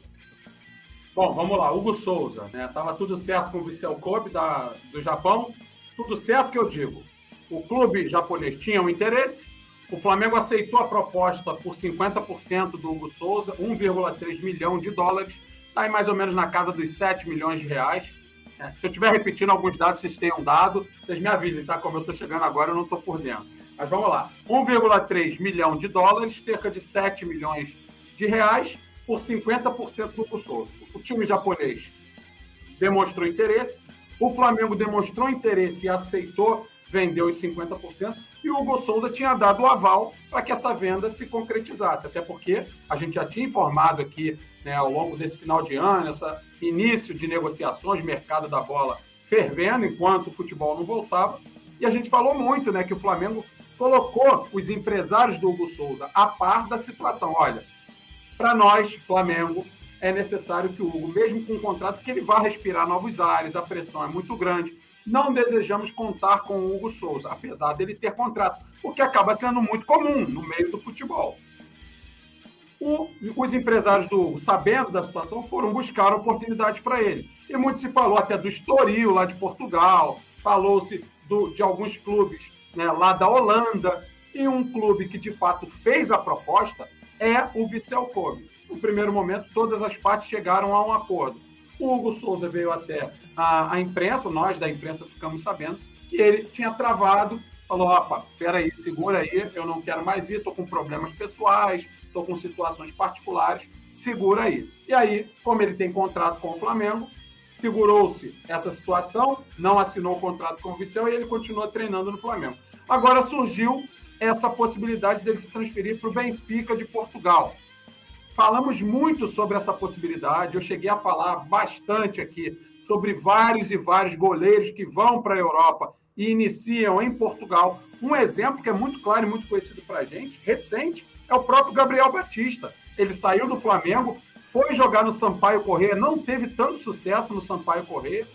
Speaker 4: Bom, vamos lá. Hugo Souza, né? Tava tudo certo com o Vissel Kobe da, do Japão. Tudo certo que eu digo. O clube japonês tinha um interesse. O Flamengo aceitou a proposta por 50% do Hugo Souza, 1,3 milhão de dólares. Está aí mais ou menos na casa dos 7 milhões de reais. É, se eu estiver repetindo alguns dados, vocês tenham dado, vocês me avisem, tá? Como eu estou chegando agora, eu não estou por dentro. Mas vamos lá. 1,3 milhão de dólares, cerca de 7 milhões de reais, por 50% do Hugo O time japonês demonstrou interesse, o Flamengo demonstrou interesse e aceitou vender os 50%, e o Hugo Souza tinha dado o aval para que essa venda se concretizasse, até porque a gente já tinha informado aqui né, ao longo desse final de ano, esse início de negociações, mercado da bola fervendo enquanto o futebol não voltava, e a gente falou muito né, que o Flamengo colocou os empresários do Hugo Souza a par da situação. Olha, para nós, Flamengo, é necessário que o Hugo, mesmo com um contrato, que ele vá respirar novos ares, a pressão é muito grande. Não desejamos contar com o Hugo Souza, apesar dele ter contrato, o que acaba sendo muito comum no meio do futebol. O, os empresários do Hugo, sabendo da situação, foram buscar oportunidades para ele. E muito se falou até do Estoril, lá de Portugal, falou-se de alguns clubes né, lá da Holanda, e um clube que de fato fez a proposta é o Vissel Kobe. No primeiro momento, todas as partes chegaram a um acordo. O Hugo Souza veio até a, a imprensa, nós da imprensa ficamos sabendo, que ele tinha travado, falou: opa, peraí, segura aí, eu não quero mais ir, estou com problemas pessoais, estou com situações particulares, segura aí. E aí, como ele tem contrato com o Flamengo, segurou-se essa situação, não assinou o contrato com o Vicel e ele continua treinando no Flamengo. Agora surgiu essa possibilidade dele se transferir para o Benfica de Portugal. Falamos muito sobre essa possibilidade, eu cheguei a falar bastante aqui sobre vários e vários goleiros que vão para a Europa e iniciam em Portugal. Um exemplo que é muito claro e muito conhecido para a gente, recente, é o próprio Gabriel Batista. Ele saiu do Flamengo, foi jogar no Sampaio Correia, não teve tanto sucesso no Sampaio Correia.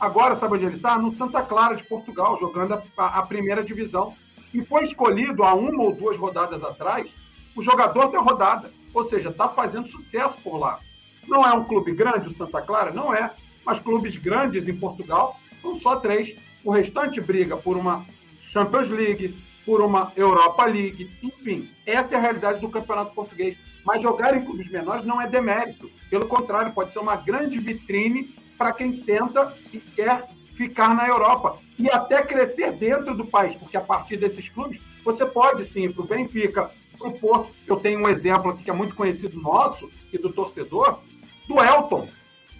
Speaker 4: Agora, sabe onde ele está? No Santa Clara de Portugal, jogando a, a, primeira divisão. E foi escolhido há uma ou duas rodadas atrás o jogador da rodada. Ou seja, está fazendo sucesso por lá. Não é um clube grande, o Santa Clara? Não é. Mas clubes grandes em Portugal são só três. O restante briga por uma Champions League, por uma Europa League, enfim, essa é a realidade do campeonato português. Mas jogar em clubes menores não é demérito. Pelo contrário, pode ser uma grande vitrine para quem tenta e quer ficar na Europa e até crescer dentro do país, porque a partir desses clubes você pode sim ir para o Benfica, Porto. Eu tenho um exemplo aqui que é muito conhecido nosso e do torcedor, do Elton,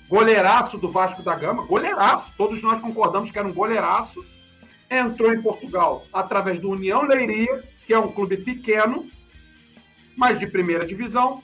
Speaker 4: goleiraço do Vasco da Gama, goleiraço, todos nós concordamos que era um goleiraço, entrou em Portugal através do União Leiria, que é um clube pequeno, mas de primeira divisão.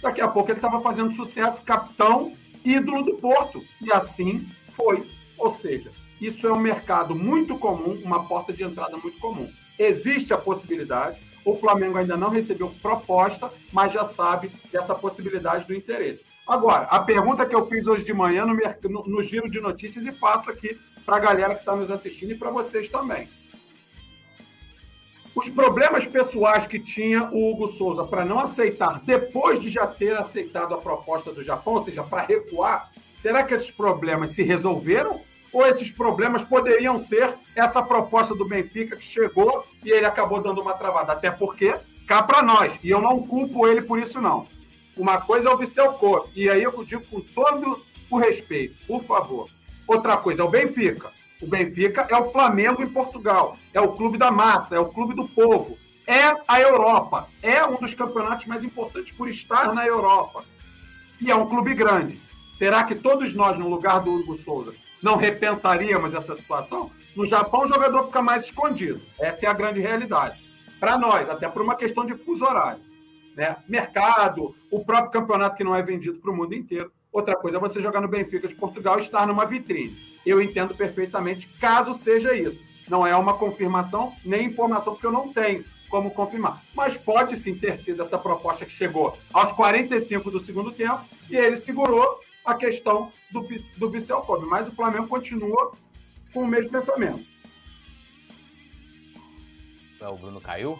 Speaker 4: Daqui a pouco ele estava fazendo sucesso, capitão, ídolo do Porto. E assim foi. Ou seja, isso é um mercado muito comum, uma porta de entrada muito comum. Existe a possibilidade, o Flamengo ainda não recebeu proposta, mas já sabe dessa possibilidade do interesse. Agora, a pergunta que eu fiz hoje de manhã no, no, no giro de notícias e faço aqui para a galera que está nos assistindo e para vocês também. Os problemas pessoais que tinha o Hugo Souza para não aceitar, depois de já ter aceitado a proposta do Japão, ou seja, para recuar, será que esses problemas se resolveram? Ou esses problemas poderiam ser essa proposta do Benfica que chegou e ele acabou dando uma travada? Até porque, cá para nós, e eu não culpo ele por isso, não. Uma coisa é o Viseu Cor, e aí eu digo com todo o respeito, por favor. Outra coisa é o Benfica. O Benfica é o Flamengo em Portugal, é o clube da massa, é o clube do povo, é a Europa, é um dos campeonatos mais importantes por estar na Europa. E é um clube grande. Será que todos nós, no lugar do Hugo Souza, não repensaríamos essa situação? No Japão, o jogador fica mais escondido. Essa é a grande realidade. Para nós, até por uma questão de fuso horário. Né? Mercado, o próprio campeonato que não é vendido para o mundo inteiro. Outra coisa é você jogar no Benfica de Portugal e estar numa vitrine. Eu entendo perfeitamente, caso seja isso. Não é uma confirmação nem informação, porque eu não tenho como confirmar. Mas pode sim ter sido essa proposta que chegou aos 45 do segundo tempo e ele segurou a questão do, do Vicel Kobe. Mas o Flamengo continua com o mesmo pensamento.
Speaker 2: O Bruno caiu?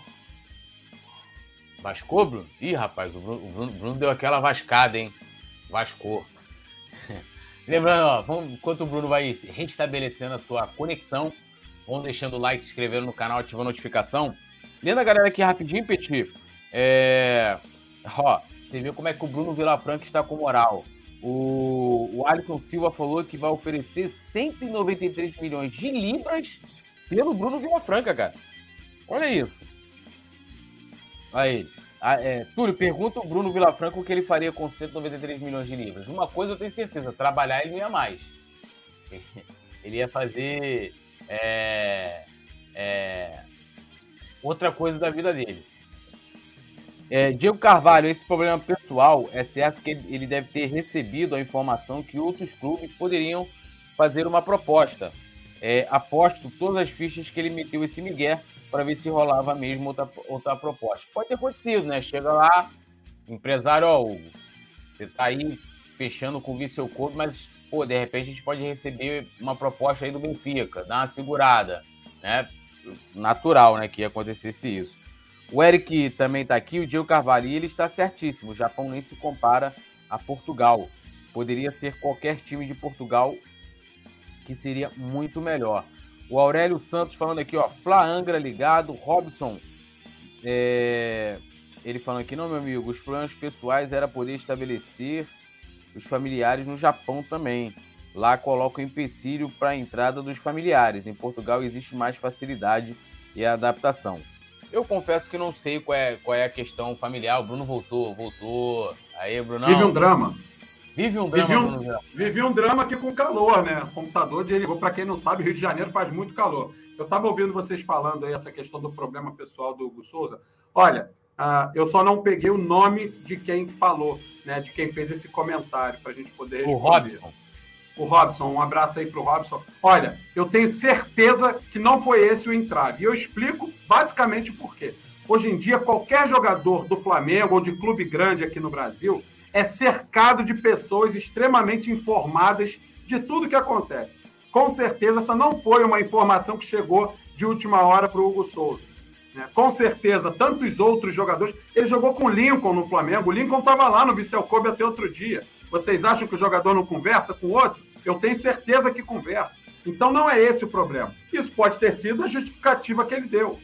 Speaker 2: Vascou, Bruno? Ih, rapaz, o Bruno, o Bruno, Bruno deu aquela vascada, hein? Vascou. Lembrando, ó, vamos, enquanto o Bruno vai restabelecendo a sua conexão, vão deixando o like, se inscrevendo no canal, ativando a notificação. Lendo a galera aqui rapidinho, Petit. É... Ó, você viu como é que o Bruno Vilafranca está com moral. O, o Alisson Silva falou que vai oferecer 193 milhões de libras pelo Bruno Vilafranca, cara. Olha isso. Aí. É, Túlio, pergunta o Bruno Vilafranca o que ele faria com 193 milhões de libras. Uma coisa eu tenho certeza, trabalhar ele ia mais. Ele ia fazer é, é, outra coisa da vida dele. É, Diego Carvalho, esse problema pessoal, é certo que ele deve ter recebido a informação que outros clubes poderiam fazer uma proposta. É, aposto todas as fichas que ele meteu esse Miguel para ver se rolava mesmo outra, outra proposta. Pode ter acontecido, né? Chega lá, empresário, ó, Hugo, você tá aí fechando com o Viseu Couto, mas, pô, de repente a gente pode receber uma proposta aí do Benfica, dar uma segurada, né? Natural, né, que acontecesse isso. O Eric também tá aqui, o Diego Carvalho, e ele está certíssimo, o Japão nem se compara a Portugal. Poderia ser qualquer time de Portugal que seria muito melhor. O Aurélio Santos falando aqui, ó. Fla Angra ligado. Robson. É... Ele falando aqui, não, meu amigo. Os problemas pessoais era poder estabelecer os familiares no Japão também. Lá coloca empecilho para a entrada dos familiares. Em Portugal existe mais facilidade e adaptação. Eu confesso que não sei qual é, qual é a questão familiar. O Bruno voltou, voltou. Aí, Bruno.
Speaker 4: Vive um drama.
Speaker 2: Vive um drama.
Speaker 4: Vivi um, vivi um drama aqui com calor, né? O computador desligou. Para quem não sabe, Rio de Janeiro faz muito calor. Eu estava ouvindo vocês falando aí essa questão do problema pessoal do Hugo Souza. Olha, uh, eu só não peguei o nome de quem falou, né? De quem fez esse comentário para a gente poder responder.
Speaker 2: O Robson.
Speaker 4: O Robson, um abraço aí para o Robson. Olha, eu tenho certeza que não foi esse o entrave. E eu explico basicamente por quê. Hoje em dia, qualquer jogador do Flamengo ou de clube grande aqui no Brasil é cercado de pessoas extremamente informadas de tudo que acontece. Com certeza, essa não foi uma informação que chegou de última hora para o Hugo Souza. Né? Com certeza, tantos outros jogadores. Ele jogou com o Lincoln no Flamengo. O Lincoln estava lá no Vissel Kobe até outro dia. Vocês acham que o jogador não conversa com o outro? Eu tenho certeza que conversa. Então não é esse o problema. Isso pode ter sido a justificativa que ele deu.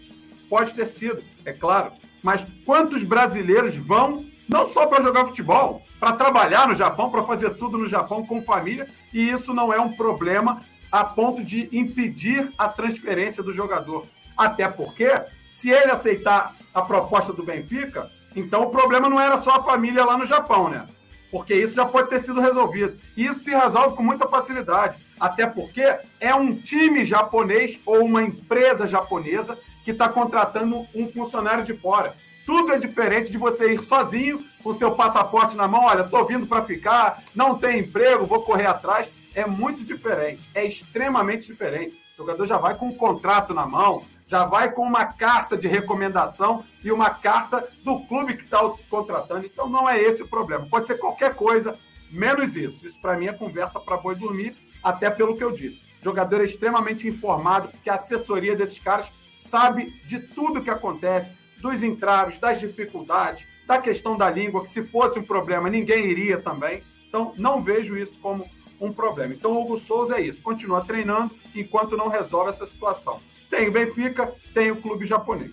Speaker 4: Pode ter sido, é claro. Mas quantos brasileiros vão não só para jogar futebol, para trabalhar no Japão, para fazer tudo no Japão com família, e isso não é um problema a ponto de impedir a transferência do jogador. Até porque, se ele aceitar a proposta do Benfica, então o problema não era só a família lá no Japão, né? Porque isso já pode ter sido resolvido. E isso se resolve com muita facilidade. Até porque é um time japonês ou uma empresa japonesa que está contratando um funcionário de fora. Tudo é diferente de você ir sozinho, com seu passaporte na mão, olha, estou vindo para ficar, não tem emprego, vou correr atrás. É muito diferente, é extremamente diferente. O jogador já vai com um contrato na mão, já vai com uma carta de recomendação e uma carta do clube que está contratando. Então não é esse o problema. Pode ser qualquer coisa, menos isso. Isso para mim é conversa para boi dormir, até pelo que eu disse. O jogador é extremamente informado, porque a assessoria desses caras sabe de tudo que acontece, dos entraves, das dificuldades, da questão da língua, que se fosse um problema ninguém iria também. Então, não vejo isso como um problema. Então, o Hugo Souza é isso, continua treinando enquanto não resolve essa situação. Tem o Benfica, tem o clube japonês.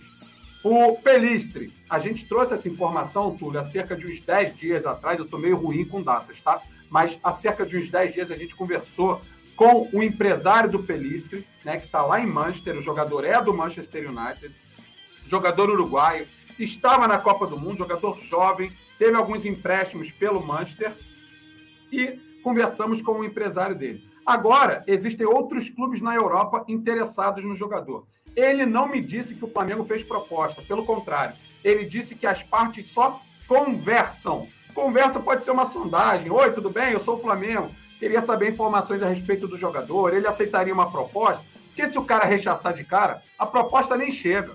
Speaker 4: O Pelistre, a gente trouxe essa informação, Túlio, há cerca de uns 10 dias atrás, eu sou meio ruim com datas, tá? Mas há cerca de uns 10 dias a gente conversou com o empresário do Pelistre, né, que está lá em Manchester, o jogador é do Manchester United, jogador uruguaio, estava na Copa do Mundo, jogador jovem, teve alguns empréstimos pelo Manchester e conversamos com o empresário dele. Agora, existem outros clubes na Europa interessados no jogador. Ele não me disse que o Flamengo fez proposta, pelo contrário, ele disse que as partes só conversam. Conversa pode ser uma sondagem. Oi, tudo bem? Eu sou o Flamengo. Queria saber informações a respeito do jogador. Ele aceitaria uma proposta? Porque se o cara rechaçar de cara, a proposta nem chega.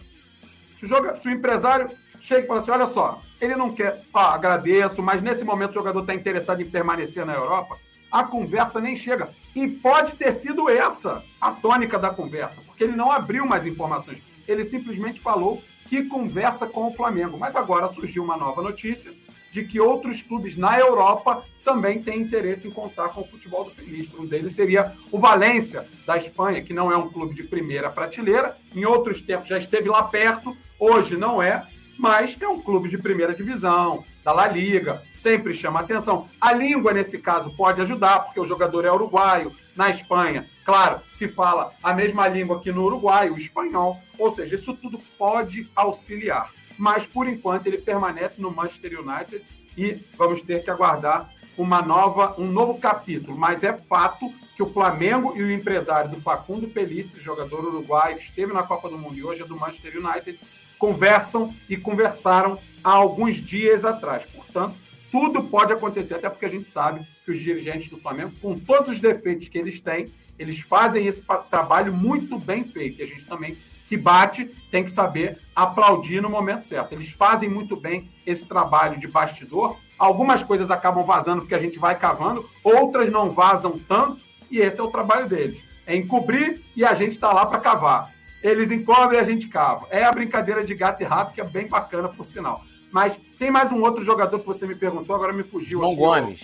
Speaker 4: Se o, joga, se o empresário chega e fala assim: olha só, ele não quer, ah, agradeço, mas nesse momento o jogador está interessado em permanecer na Europa, a conversa nem chega. E pode ter sido essa a tônica da conversa, porque ele não abriu mais informações. Ele simplesmente falou que conversa com o Flamengo. Mas agora surgiu uma nova notícia de que outros clubes na Europa também têm interesse em contar com o futebol do Pilistro. Um deles seria o Valência, da Espanha, que não é um clube de primeira prateleira. Em outros tempos já esteve lá perto, hoje não é, mas é um clube de primeira divisão, da La Liga, sempre chama atenção. A língua, nesse caso, pode ajudar, porque o jogador é uruguaio. Na Espanha, claro, se fala a mesma língua que no Uruguai, o espanhol, ou seja, isso tudo pode auxiliar. Mas, por enquanto, ele permanece no Manchester United e vamos ter que aguardar uma nova, um novo capítulo. Mas é fato que o Flamengo e o empresário do Facundo Pelitri, jogador uruguaio, esteve na Copa do Mundo e hoje é do Manchester United, conversam e conversaram há alguns dias atrás. Portanto, tudo pode acontecer, até porque a gente sabe que os dirigentes do Flamengo, com todos os defeitos que eles têm, eles fazem esse trabalho muito bem feito. E a gente também, que bate, tem que saber aplaudir no momento certo. Eles fazem muito bem esse trabalho de bastidor. Algumas coisas acabam vazando porque a gente vai cavando, outras não vazam tanto, e esse é o trabalho deles. É encobrir e a gente está lá para cavar. Eles encobrem e a gente cava. É a brincadeira de gato e rato, que é bem bacana, por sinal. Mas tem mais um outro jogador que você me perguntou, agora me fugiu.
Speaker 2: João aqui, Gomes.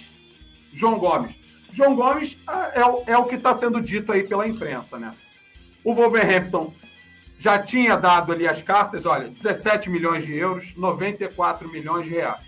Speaker 4: João Gomes. João Gomes ah, é, o, é o que está sendo dito aí pela imprensa, né? O Wolverhampton já tinha dado ali as cartas, olha, 17 milhões de euros, 94 milhões de reais.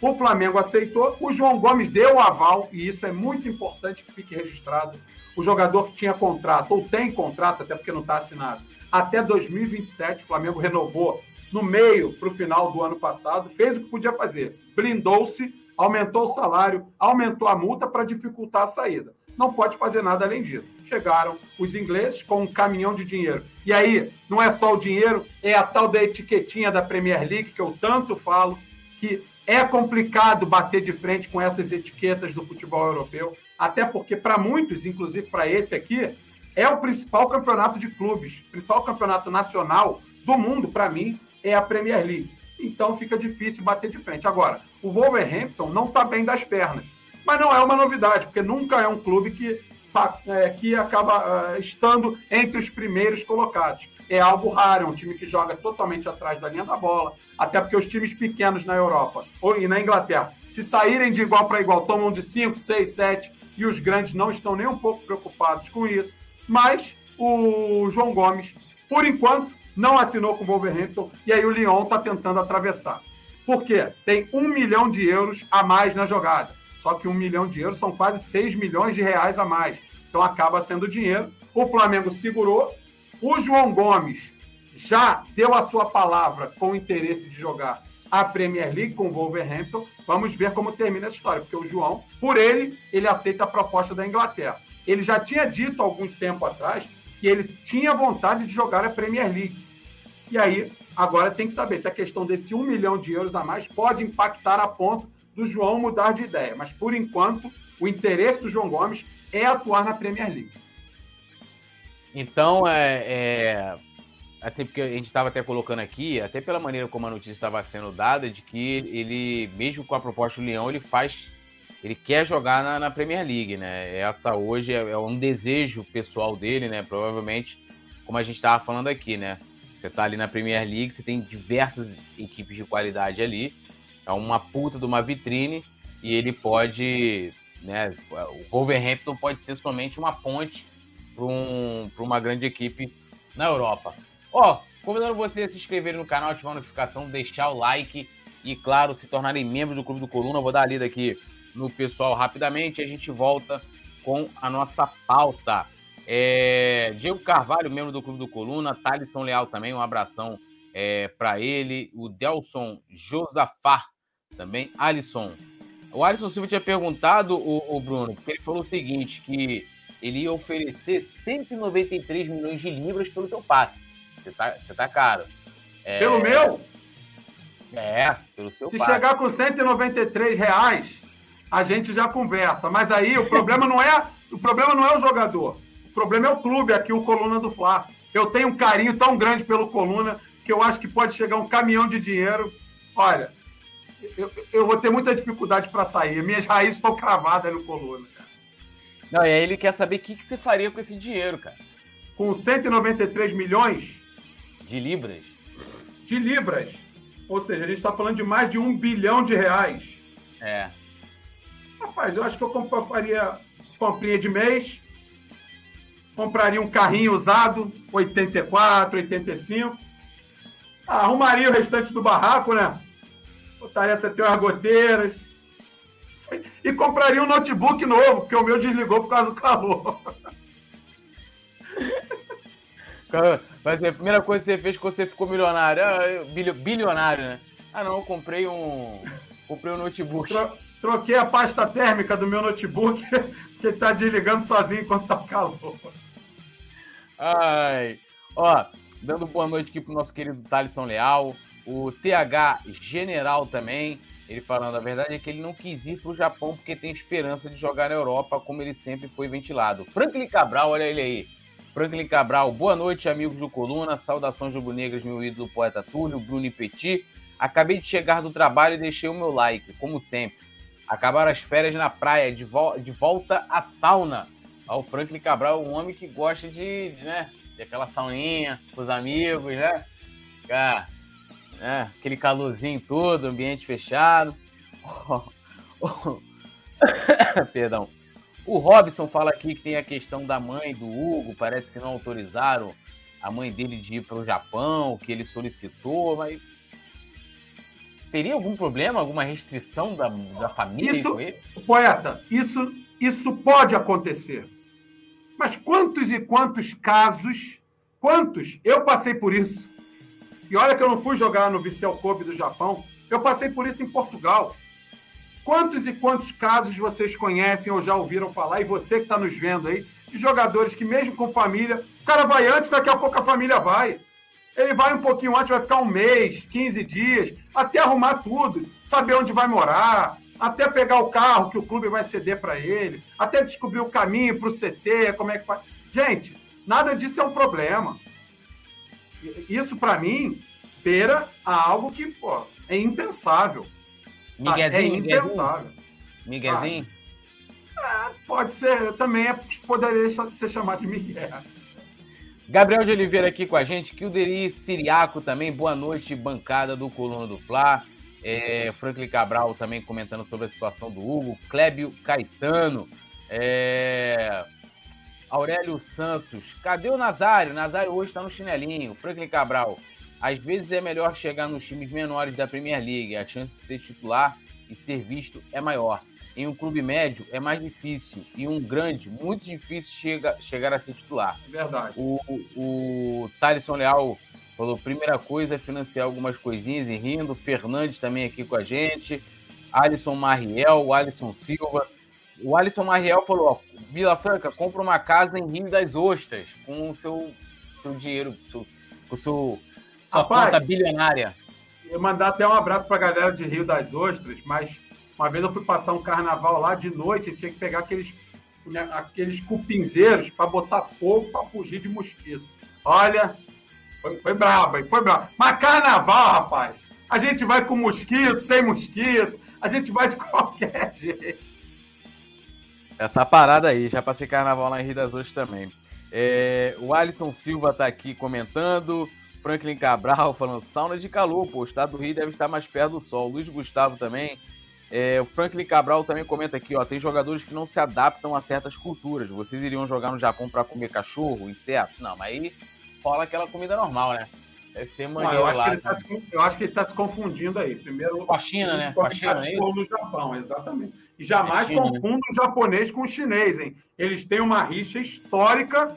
Speaker 4: O Flamengo aceitou, o João Gomes deu o aval, e isso é muito importante que fique registrado. O jogador que tinha contrato, ou tem contrato, até porque não está assinado, até 2027. O Flamengo renovou no meio para o final do ano passado, fez o que podia fazer, blindou-se, aumentou o salário, aumentou a multa para dificultar a saída. Não pode fazer nada além disso. Chegaram os ingleses com um caminhão de dinheiro. E aí, não é só o dinheiro, é a tal da etiquetinha da Premier League, que eu tanto falo, que é complicado bater de frente com essas etiquetas do futebol europeu, até porque, para muitos, inclusive para esse aqui, é o principal campeonato de clubes, principal campeonato nacional do mundo, para mim, é a Premier League. Então fica difícil bater de frente. Agora, o Wolverhampton não está bem das pernas. Mas não é uma novidade, porque nunca é um clube que, é, que acaba uh, estando entre os primeiros colocados. É algo raro, é um time que joga totalmente atrás da linha da bola, até porque os times pequenos na Europa ou, e na Inglaterra, se saírem de igual para igual, tomam de 5, 6, 7, e os grandes não estão nem um pouco preocupados com isso. Mas o João Gomes, por enquanto, não assinou com o Wolverhampton e aí o Lyon está tentando atravessar. Por quê? Tem um milhão de euros a mais na jogada. Só que um milhão de euros são quase 6 milhões de reais a mais. Então acaba sendo dinheiro. O Flamengo segurou. O João Gomes já deu a sua palavra com o interesse de jogar a Premier League com o Wolverhampton. Vamos ver como termina essa história, porque o João, por ele, ele aceita a proposta da Inglaterra. Ele já tinha dito algum tempo atrás que ele tinha vontade de jogar a Premier League. E aí, agora tem que saber se a questão desse um milhão de euros a mais pode impactar a ponto do João mudar de ideia. Mas, por enquanto, o interesse do João Gomes é atuar na Premier League.
Speaker 2: Então, é, é porque a gente estava até colocando aqui, até pela maneira como a notícia estava sendo dada, de que ele, mesmo com a proposta do Leão, ele faz ele quer jogar na, na Premier League, né? Essa hoje é, é, um desejo pessoal dele, né? Provavelmente, como a gente estava falando aqui, né? Você tá ali na Premier League, você tem diversas equipes de qualidade ali, é uma puta de uma vitrine e ele pode, né? O Wolverhampton pode ser somente uma ponte para um, uma grande equipe na Europa. Ó, convidando você a se inscrever no canal, ativar a notificação, deixar o like e, claro, se tornarem membros do Clube do Coluna. vou dar a lida aqui no pessoal rapidamente e a gente volta com a nossa pauta. É, Diego Carvalho, membro do Clube do Coluna, Thalisson Leal também, um abração é, para ele, o Delson Josafá também, Alisson. O Alisson Silva tinha perguntado, o, o Bruno, porque ele falou o seguinte, que ele ia oferecer 193 milhões de libras pelo teu passe. Você tá, você tá caro.
Speaker 4: É, pelo meu?
Speaker 2: É, pelo seu
Speaker 4: Se
Speaker 2: passe.
Speaker 4: chegar com 193 reais, a gente já conversa. Mas aí o problema não é o problema não é o jogador. O problema é o clube aqui, o Coluna do Fla. Eu tenho um carinho tão grande pelo Coluna que eu acho que pode chegar um caminhão de dinheiro. Olha, eu, eu vou ter muita dificuldade para sair. Minhas raízes estão cravadas no Coluna. Cara.
Speaker 2: Não, e aí ele quer saber o que, que você faria com esse dinheiro, cara.
Speaker 4: Com 193 milhões
Speaker 2: de libras.
Speaker 4: De libras. Ou seja, a gente está falando de mais de um bilhão de reais.
Speaker 2: É.
Speaker 4: Rapaz, eu acho que eu compraria comprinha de mês, compraria um carrinho usado, 84, 85, Ah, arrumaria o restante do barraco, né? Botaria até umas goteiras. E compraria um notebook novo, porque o meu desligou por causa do calor.
Speaker 2: Mas a primeira coisa que você fez quando você ficou milionário, ah, bilionário, né? Ah não, comprei um. Comprei um notebook.
Speaker 4: Tro troquei a pasta térmica do meu notebook, que tá desligando sozinho enquanto tá calor.
Speaker 2: Ai. Ó, dando boa noite aqui pro nosso querido Thalisson Leal, o TH General também. Ele falando, a verdade é que ele não quis ir pro Japão porque tem esperança de jogar na Europa, como ele sempre foi ventilado. Franklin Cabral, olha ele aí. Franklin Cabral, boa noite, amigos do Coluna. Saudações rubro-negras, meu ídolo poeta Túlio, Bruno e Petit. Acabei de chegar do trabalho e deixei o meu like, como sempre. Acabaram as férias na praia, de, vo de volta à sauna. O Franklin Cabral é um homem que gosta de, de, né, de aquela sauninha com os amigos, né? Ficar, né, aquele calorzinho todo, ambiente fechado. Oh, oh. Perdão. O Robson fala aqui que tem a questão da mãe do Hugo, parece que não autorizaram a mãe dele de ir para o Japão, que ele solicitou, mas teria algum problema, alguma restrição da, da família
Speaker 4: isso, Poeta, isso, isso pode acontecer. Mas quantos e quantos casos, quantos? Eu passei por isso. E olha que eu não fui jogar no Vissel Kobe do Japão, eu passei por isso em Portugal. Quantos e quantos casos vocês conhecem ou já ouviram falar, e você que está nos vendo aí, de jogadores que, mesmo com família, o cara vai antes, daqui a pouco a família vai. Ele vai um pouquinho antes, vai ficar um mês, 15 dias, até arrumar tudo, saber onde vai morar, até pegar o carro que o clube vai ceder para ele, até descobrir o caminho para o CT, como é que faz. Gente, nada disso é um problema. Isso, para mim, beira a algo que pô, é impensável.
Speaker 2: Miguezinho,
Speaker 4: é impensável.
Speaker 2: Miguezinho?
Speaker 4: Ah, é, pode ser, também é, poderia ser chamado de Miguel.
Speaker 2: Gabriel de Oliveira aqui com a gente, Kilderi Siriaco também, boa noite, bancada do Coluna do Fla. É, Franklin Cabral também comentando sobre a situação do Hugo, Clébio Caetano, é, Aurélio Santos, cadê o Nazário? Nazário hoje está no chinelinho. Franklin Cabral, às vezes é melhor chegar nos times menores da Premier League, a chance de ser titular e ser visto é maior. Em um clube médio é mais difícil, e um grande, muito difícil chega, chegar a ser titular.
Speaker 4: Verdade.
Speaker 2: O, o, o Thaleson Leal falou: primeira coisa é financiar algumas coisinhas e rindo. Fernandes também aqui com a gente. Alisson Mariel, Alisson Silva. O Alisson Mariel falou: ó, Vila Franca, compra uma casa em Rio das Ostras com o seu, seu dinheiro, seu, com o seu sua Rapaz, conta bilionária.
Speaker 4: Eu mandar até um abraço para a galera de Rio das Ostras, mas uma vez eu fui passar um carnaval lá de noite e tinha que pegar aqueles, né, aqueles cupinzeiros para botar fogo para fugir de mosquito. Olha, foi, foi brabo, foi brabo. Mas carnaval, rapaz, a gente vai com mosquito, sem mosquito, a gente vai de qualquer jeito.
Speaker 2: Essa parada aí, já passei carnaval lá em Rio das Ostras também. É, o Alisson Silva está aqui comentando. Franklin Cabral falando sauna de calor, pô, o estado do Rio deve estar mais perto do sol. Luiz Gustavo também. É, o Franklin Cabral também comenta aqui, ó, tem jogadores que não se adaptam a certas culturas. Vocês iriam jogar no Japão para comer cachorro, insetos? Não, mas aí rola aquela comida normal, né?
Speaker 4: Deve ser eu, acho lá, tá se, eu acho que ele está se confundindo aí. Primeiro,
Speaker 2: com a China, né? Com a China,
Speaker 4: é no Japão, exatamente. E jamais é China, confunda né? o japonês com o chinês, hein? Eles têm uma rixa histórica,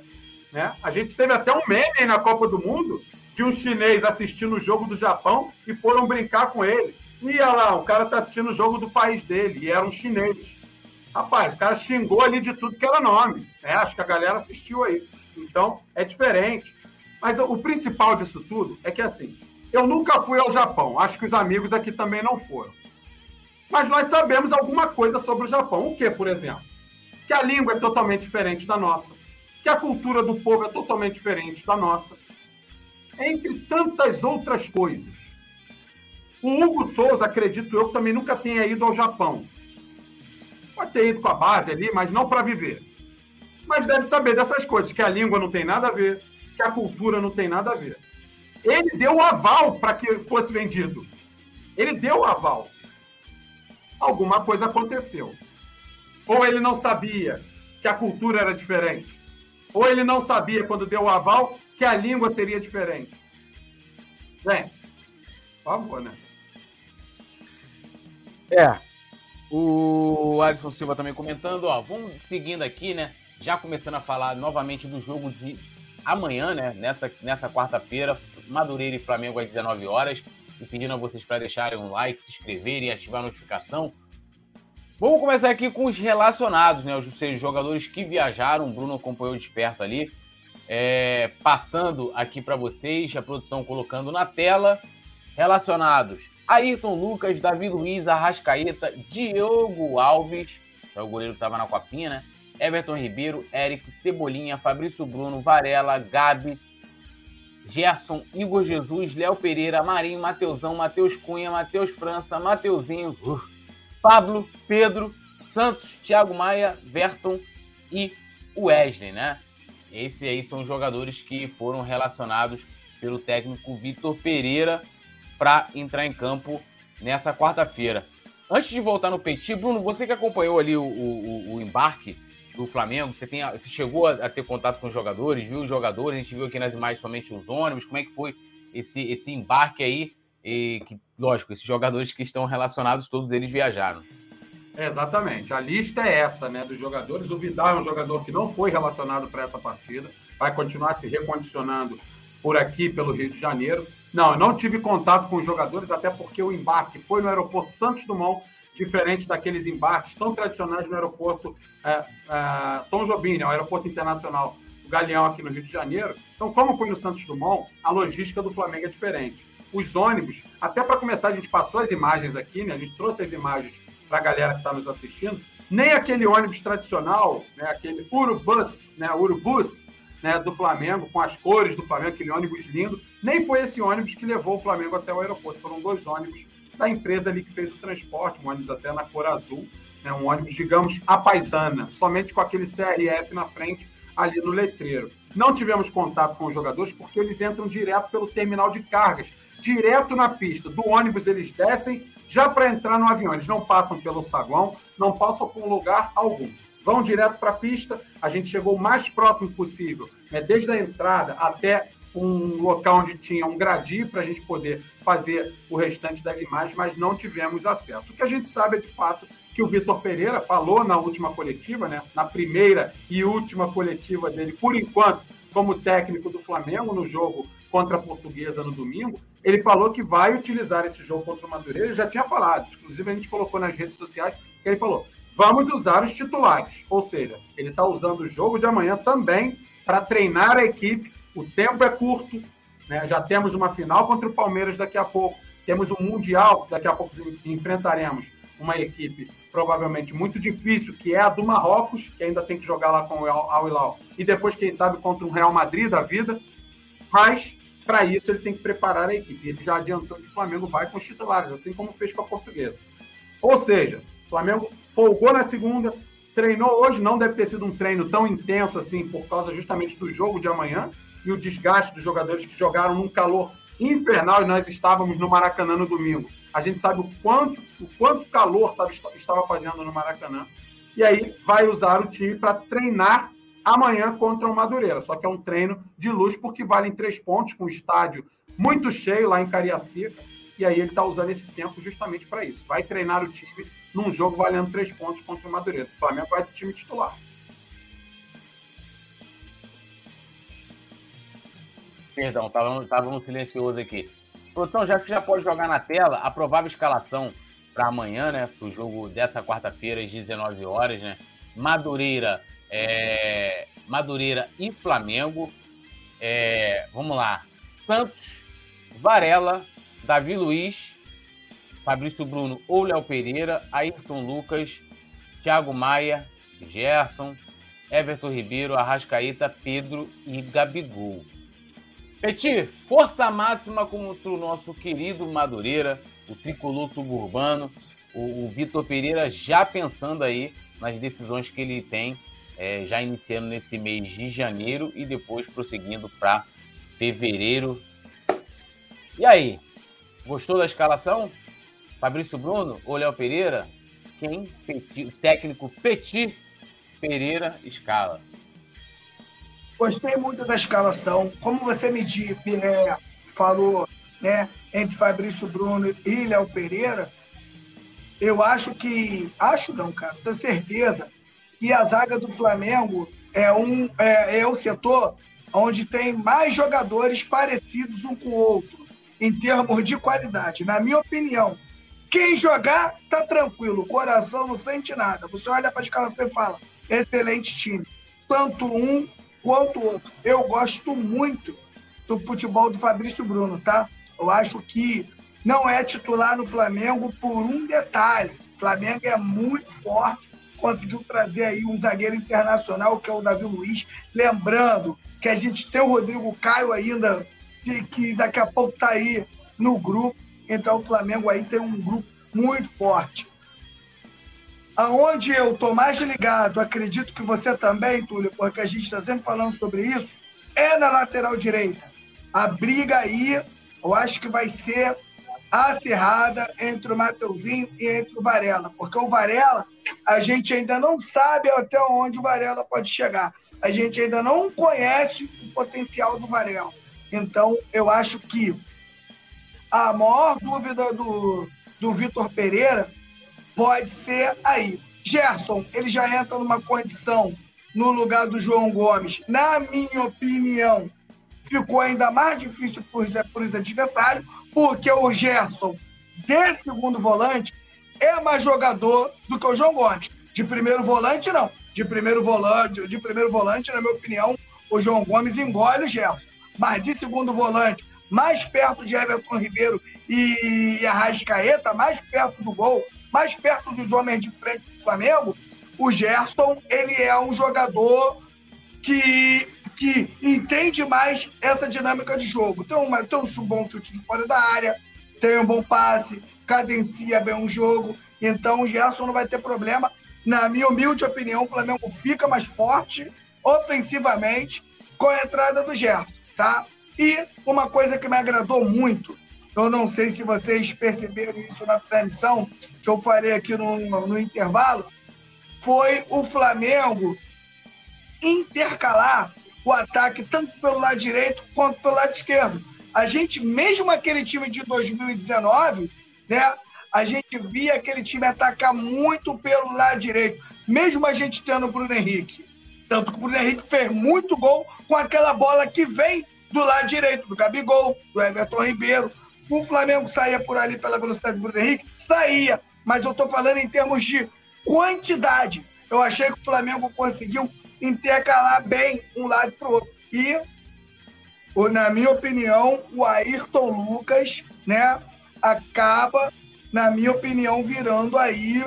Speaker 4: né? A gente teve até um meme na Copa do Mundo de um chinês assistindo o jogo do Japão e foram brincar com ele. E olha lá, o cara tá assistindo o jogo do país dele, e era um chinês. Rapaz, o cara xingou ali de tudo que era nome. Né? Acho que a galera assistiu aí. Então, é diferente. Mas o principal disso tudo é que, assim, eu nunca fui ao Japão. Acho que os amigos aqui também não foram. Mas nós sabemos alguma coisa sobre o Japão. O que, por exemplo? Que a língua é totalmente diferente da nossa. Que a cultura do povo é totalmente diferente da nossa entre tantas outras coisas. O Hugo Souza, acredito eu, também nunca tenha ido ao Japão. Pode ter ido com a base ali, mas não para viver. Mas deve saber dessas coisas, que a língua não tem nada a ver, que a cultura não tem nada a ver. Ele deu o aval para que fosse vendido. Ele deu o aval. Alguma coisa aconteceu. Ou ele não sabia que a cultura era diferente. Ou ele não sabia, quando deu o aval, que a língua seria diferente. Gente, Por favor, né?
Speaker 2: É. O Alisson Silva também comentando, ó. Vamos seguindo aqui, né? Já começando a falar novamente do jogo de amanhã, né? Nessa, nessa quarta-feira, Madureira e Flamengo às 19 horas. E pedindo a vocês para deixarem um like, se inscreverem e ativar a notificação. Vamos começar aqui com os relacionados, né? Os seus jogadores que viajaram. O Bruno acompanhou de perto ali. É, passando aqui para vocês, a produção colocando na tela. Relacionados: Ayrton Lucas, Davi Luiz, Arrascaeta, Diogo Alves, é o goleiro estava na copinha, né? Everton Ribeiro, Eric, Cebolinha, Fabrício Bruno, Varela, Gabi, Gerson, Igor Jesus, Léo Pereira, Marinho, Mateusão, Matheus Cunha, Matheus França, Mateuzinho, uh, Pablo, Pedro, Santos, Thiago Maia, Verton e Wesley, né? Esses aí são os jogadores que foram relacionados pelo técnico Vitor Pereira para entrar em campo nessa quarta-feira. Antes de voltar no Petit, Bruno, você que acompanhou ali o, o, o embarque do Flamengo, você, tem, você chegou a, ter contato com os jogadores, viu os jogadores, a gente viu aqui nas imagens somente os ônibus, como é que foi esse, esse embarque aí? E que, lógico, esses jogadores que estão relacionados, todos eles viajaram.
Speaker 4: exatamente. A lista é essa, né, dos jogadores. O Vidal é um jogador que não foi relacionado para essa partida, vai continuar se recondicionando por aqui, pelo Rio de Janeiro. Não, eu não tive contato com os jogadores, até porque o embarque foi no aeroporto Santos Dumont, diferente daqueles embarques tão tradicionais no aeroporto é, é, Tom Jobim, né, o aeroporto internacional do Galeão aqui no Rio de Janeiro. Então, como foi no Santos Dumont, a logística do Flamengo é diferente. Os ônibus, até para começar, a gente passou as imagens aqui, né, a gente trouxe as imagens para a galera que está nos assistindo. Nem aquele ônibus tradicional, né, aquele Urubus, né, Urubus, né, do Flamengo, com as cores do Flamengo, aquele ônibus lindo. Nem foi esse ônibus que levou o Flamengo até o aeroporto. Foram dois ônibus da empresa ali que fez o transporte, um ônibus até na cor azul, né, um ônibus, digamos, a paisana, somente com aquele CRF na frente, ali no letreiro. Não tivemos contato com os jogadores porque eles entram direto pelo terminal de cargas, direto na pista. Do ônibus eles descem já para entrar no avião. Eles não passam pelo saguão, não passam por lugar algum vão direto para a pista. A gente chegou o mais próximo possível, né, desde a entrada até um local onde tinha um gradil para a gente poder fazer o restante das imagens, mas não tivemos acesso. O que a gente sabe é de fato que o Vitor Pereira falou na última coletiva, né, na primeira e última coletiva dele, por enquanto, como técnico do Flamengo no jogo contra a Portuguesa no domingo, ele falou que vai utilizar esse jogo contra o Madureira, ele já tinha falado, inclusive a gente colocou nas redes sociais, que ele falou, vamos usar os titulares. Ou seja, ele está usando o jogo de amanhã também para treinar a equipe. O tempo é curto, né? já temos uma final contra o Palmeiras daqui a pouco, temos um Mundial, daqui a pouco enfrentaremos uma equipe provavelmente muito difícil, que é a do Marrocos, que ainda tem que jogar lá com o Al Hilal, e depois, quem sabe, contra o Real Madrid da vida. Mas, para isso, ele tem que preparar a equipe. Ele já adiantou que o Flamengo vai com os titulares, assim como fez com a Portuguesa. Ou seja, o Flamengo folgou na segunda, treinou hoje, não deve ter sido um treino tão intenso assim, por causa justamente do jogo de amanhã e o desgaste dos jogadores que jogaram num calor infernal e nós estávamos no Maracanã no domingo. A gente sabe o quanto, o quanto calor estava fazendo no Maracanã. E aí vai usar o time para treinar amanhã contra o Madureira. Só que é um treino de luxo porque valem três pontos com o estádio muito cheio lá em Cariacica. E aí ele está usando esse tempo justamente para isso. Vai treinar o time num jogo valendo três pontos contra o Madureira. O Flamengo vai do time titular.
Speaker 2: Perdão, estava no silencioso aqui. Produção, já que já pode jogar na tela, a provável escalação para amanhã, né? Para o jogo dessa quarta-feira, às 19 horas, né? Madureira, é... Madureira e Flamengo. É... Vamos lá. Santos, Varela, Davi Luiz, Fabrício Bruno ou Léo Pereira, Ayrton Lucas, Thiago Maia, Gerson, Everton Ribeiro, Arrascaeta, Pedro e Gabigol. Petit, força máxima contra o nosso querido Madureira, o tricolor suburbano, o, o Vitor Pereira já pensando aí nas decisões que ele tem, é, já iniciando nesse mês de janeiro e depois prosseguindo para fevereiro. E aí, gostou da escalação? Fabrício Bruno ou Léo Pereira, quem Petit, o técnico Petit Pereira escala.
Speaker 3: Gostei muito da escalação. Como você me é, falou né, entre Fabrício Bruno e Léo Pereira, eu acho que. Acho não, cara, tenho certeza que a zaga do Flamengo é, um, é, é o setor onde tem mais jogadores parecidos um com o outro, em termos de qualidade. Na minha opinião, quem jogar tá tranquilo, o coração não sente nada. Você olha para as caras e fala: excelente time. Tanto um quanto o outro. Eu gosto muito do futebol do Fabrício Bruno, tá? Eu acho que não é titular no Flamengo por um detalhe. O Flamengo é muito forte, conseguiu trazer aí um zagueiro internacional, que é o Davi Luiz. Lembrando que a gente tem o Rodrigo Caio ainda, que, daqui a pouco está aí no grupo. Então o Flamengo aí tem um grupo muito forte. Aonde eu estou mais ligado, acredito que você também, Túlio, porque a gente está sempre falando sobre isso, é na lateral direita. A briga aí, eu acho que vai ser acirrada entre o Mateuzinho e entre o Varela, porque o Varela, a gente ainda não sabe até onde o Varela pode chegar. A gente ainda não conhece o potencial do Varela. Então, eu acho que a maior dúvida do, do Vitor Pereira pode ser aí. Gerson, ele já entra numa condição no lugar do João Gomes, na minha opinião, ficou ainda mais difícil para os adversários, porque o Gerson, de segundo volante, é mais jogador do que o João Gomes. De primeiro volante, não. De primeiro volante, de primeiro volante, na minha opinião, o João Gomes engole o Gerson. Mas de segundo volante, mais perto de Everton Ribeiro e Arrascaeta, mais perto do gol, mais perto dos homens de frente do Flamengo, o Gerson, ele é um jogador que que entende mais essa dinâmica de jogo. Tem, uma, tem um bom chute de fora da área, tem um bom passe, cadencia bem um jogo. Então o Gerson não vai ter problema. Na minha humilde opinião, o Flamengo fica mais forte ofensivamente com a entrada do Gerson, tá? E uma coisa que me agradou muito, eu não sei se vocês perceberam isso na transmissão que eu falei aqui no, no intervalo, foi o Flamengo intercalar o ataque tanto pelo lado direito quanto pelo lado esquerdo. A gente, mesmo aquele time de 2019, né, a gente via aquele time atacar muito pelo lado direito, mesmo a gente tendo o Bruno Henrique. Tanto que o Bruno Henrique fez muito gol com aquela bola que vem do lado direito, do Gabigol, do Everton Ribeiro. O Flamengo saía por ali pela velocidade do Bruno Henrique? Saía, mas eu estou falando em termos de quantidade. Eu achei que o Flamengo conseguiu intercalar bem um lado para o outro. E, na minha opinião, o Ayrton Lucas né, acaba, na minha opinião, virando aí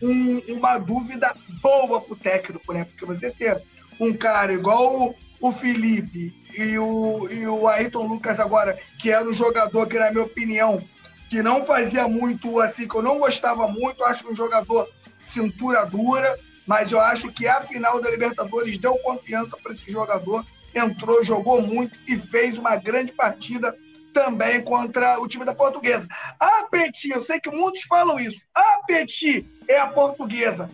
Speaker 3: um, uma dúvida boa para o técnico, né? Porque você ter um cara igual o, o Felipe e o, e o Ayrton Lucas agora, que era um jogador que, na minha opinião, que não fazia muito assim, que eu não gostava muito, acho um jogador cintura dura, mas eu acho que a final da Libertadores deu confiança para esse jogador. Entrou, jogou muito e fez uma grande partida também contra o time da Portuguesa. A Petit, eu sei que muitos falam isso. A Petit é a portuguesa.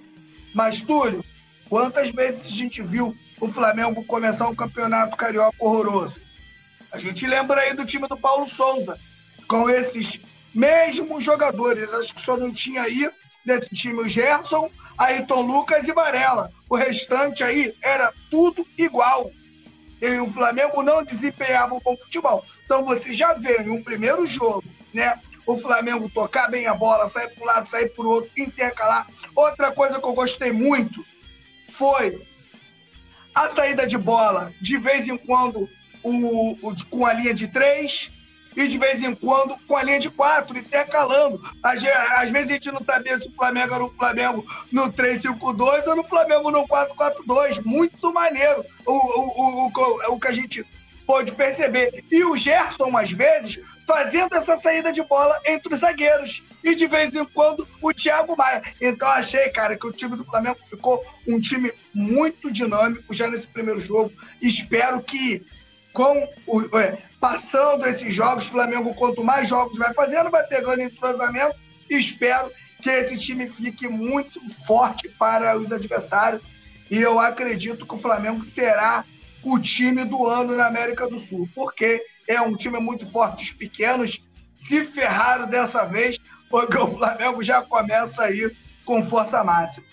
Speaker 3: Mas, Túlio, quantas vezes a gente viu o Flamengo começar um campeonato carioca horroroso? A gente lembra aí do time do Paulo Souza, com esses mesmos jogadores. Acho que só não tinha aí nesse time o Gerson, Ayrton Lucas e Varela. O restante aí era tudo igual. E o Flamengo não desempenhava um bom futebol. Então você já vê em um primeiro jogo, né? O Flamengo tocar bem a bola, sair para um lado, sair para o outro, intercalar. Outra coisa que eu gostei muito foi a saída de bola, de vez em quando, o, o com a linha de três, e de vez em quando com a linha de quatro, intercalando. Às, às vezes a gente não sabia se o Flamengo era o Flamengo no 3-5-2 ou no Flamengo no 4-4-2. Muito maneiro o, o, o, o que a gente pôde perceber. E o Gerson, às vezes, fazendo essa saída de bola entre os zagueiros. E de vez em quando o Thiago Maia. Então achei, cara, que o time do Flamengo ficou um time muito dinâmico já nesse primeiro jogo. Espero que com o, é, passando esses jogos, o Flamengo, quanto mais jogos vai fazendo, vai pegando entrosamento. Espero que esse time fique muito forte para os adversários. E eu acredito que o Flamengo será o time do ano na América do Sul, porque é um time muito forte. Os pequenos se ferraram dessa vez, porque o Flamengo já começa aí com força máxima.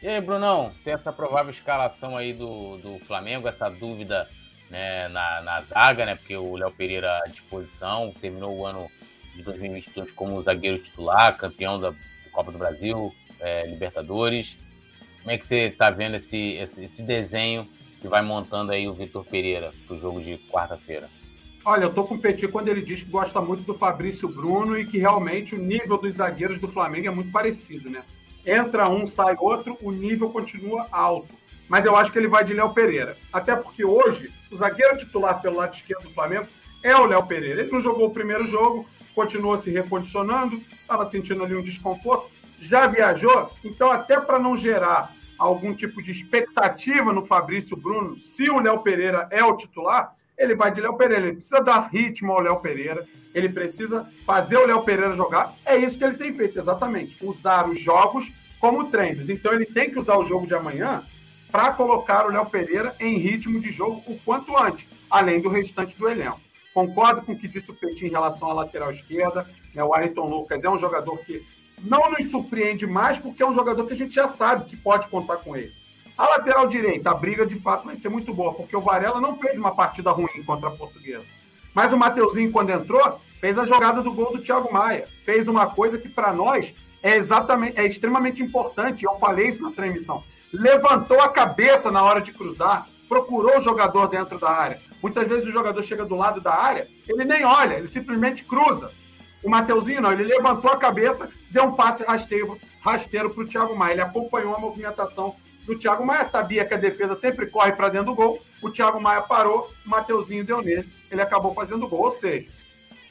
Speaker 2: E aí, Brunão, tem essa provável escalação aí do, do Flamengo, essa dúvida né, na, na zaga, né? Porque o Léo Pereira à disposição, terminou o ano de 2022 como zagueiro titular, campeão da Copa do Brasil, é, Libertadores. Como é que você está vendo esse, esse desenho que vai montando aí o Vitor Pereira para o jogo de quarta-feira?
Speaker 4: Olha, eu tô com o Petit quando ele diz que gosta muito do Fabrício Bruno e que realmente o nível dos zagueiros do Flamengo é muito parecido, né? Entra um, sai outro, o nível continua alto. Mas eu acho que ele vai de Léo Pereira. Até porque hoje, o zagueiro titular pelo lado esquerdo do Flamengo é o Léo Pereira. Ele não jogou o primeiro jogo, continuou se recondicionando, estava sentindo ali um desconforto, já viajou, então até para não gerar algum tipo de expectativa no Fabrício Bruno, se o Léo Pereira é o titular, ele vai de Léo Pereira. Ele precisa dar ritmo ao Léo Pereira, ele precisa fazer o Léo Pereira jogar. É isso que ele tem feito, exatamente. Usar os jogos como treinos. Então ele tem que usar o jogo de amanhã para colocar o Léo Pereira em ritmo de jogo o quanto antes, além do restante do elenco. Concordo com o que disse o Petit em relação à lateral esquerda. Né? O Ayrton Lucas é um jogador que não nos surpreende mais, porque é um jogador que a gente já sabe que pode contar com ele. A lateral direita, a briga de fato vai ser muito boa, porque o Varela não fez uma partida ruim contra a Portuguesa. Mas o Mateuzinho, quando entrou, fez a jogada do gol do Thiago Maia. Fez uma coisa que para nós é exatamente é extremamente importante. Eu falei isso na transmissão. Levantou a cabeça na hora de cruzar, procurou o jogador dentro da área. Muitas vezes o jogador chega do lado da área, ele nem olha, ele simplesmente cruza. O Mateuzinho não, ele levantou a cabeça, deu um passe rasteiro rasteiro para o Thiago Maia. Ele acompanhou a movimentação do Thiago Maia, sabia que a defesa sempre corre para dentro do gol. O Thiago Maia parou, o Mateuzinho deu nele, ele acabou fazendo gol. Ou seja,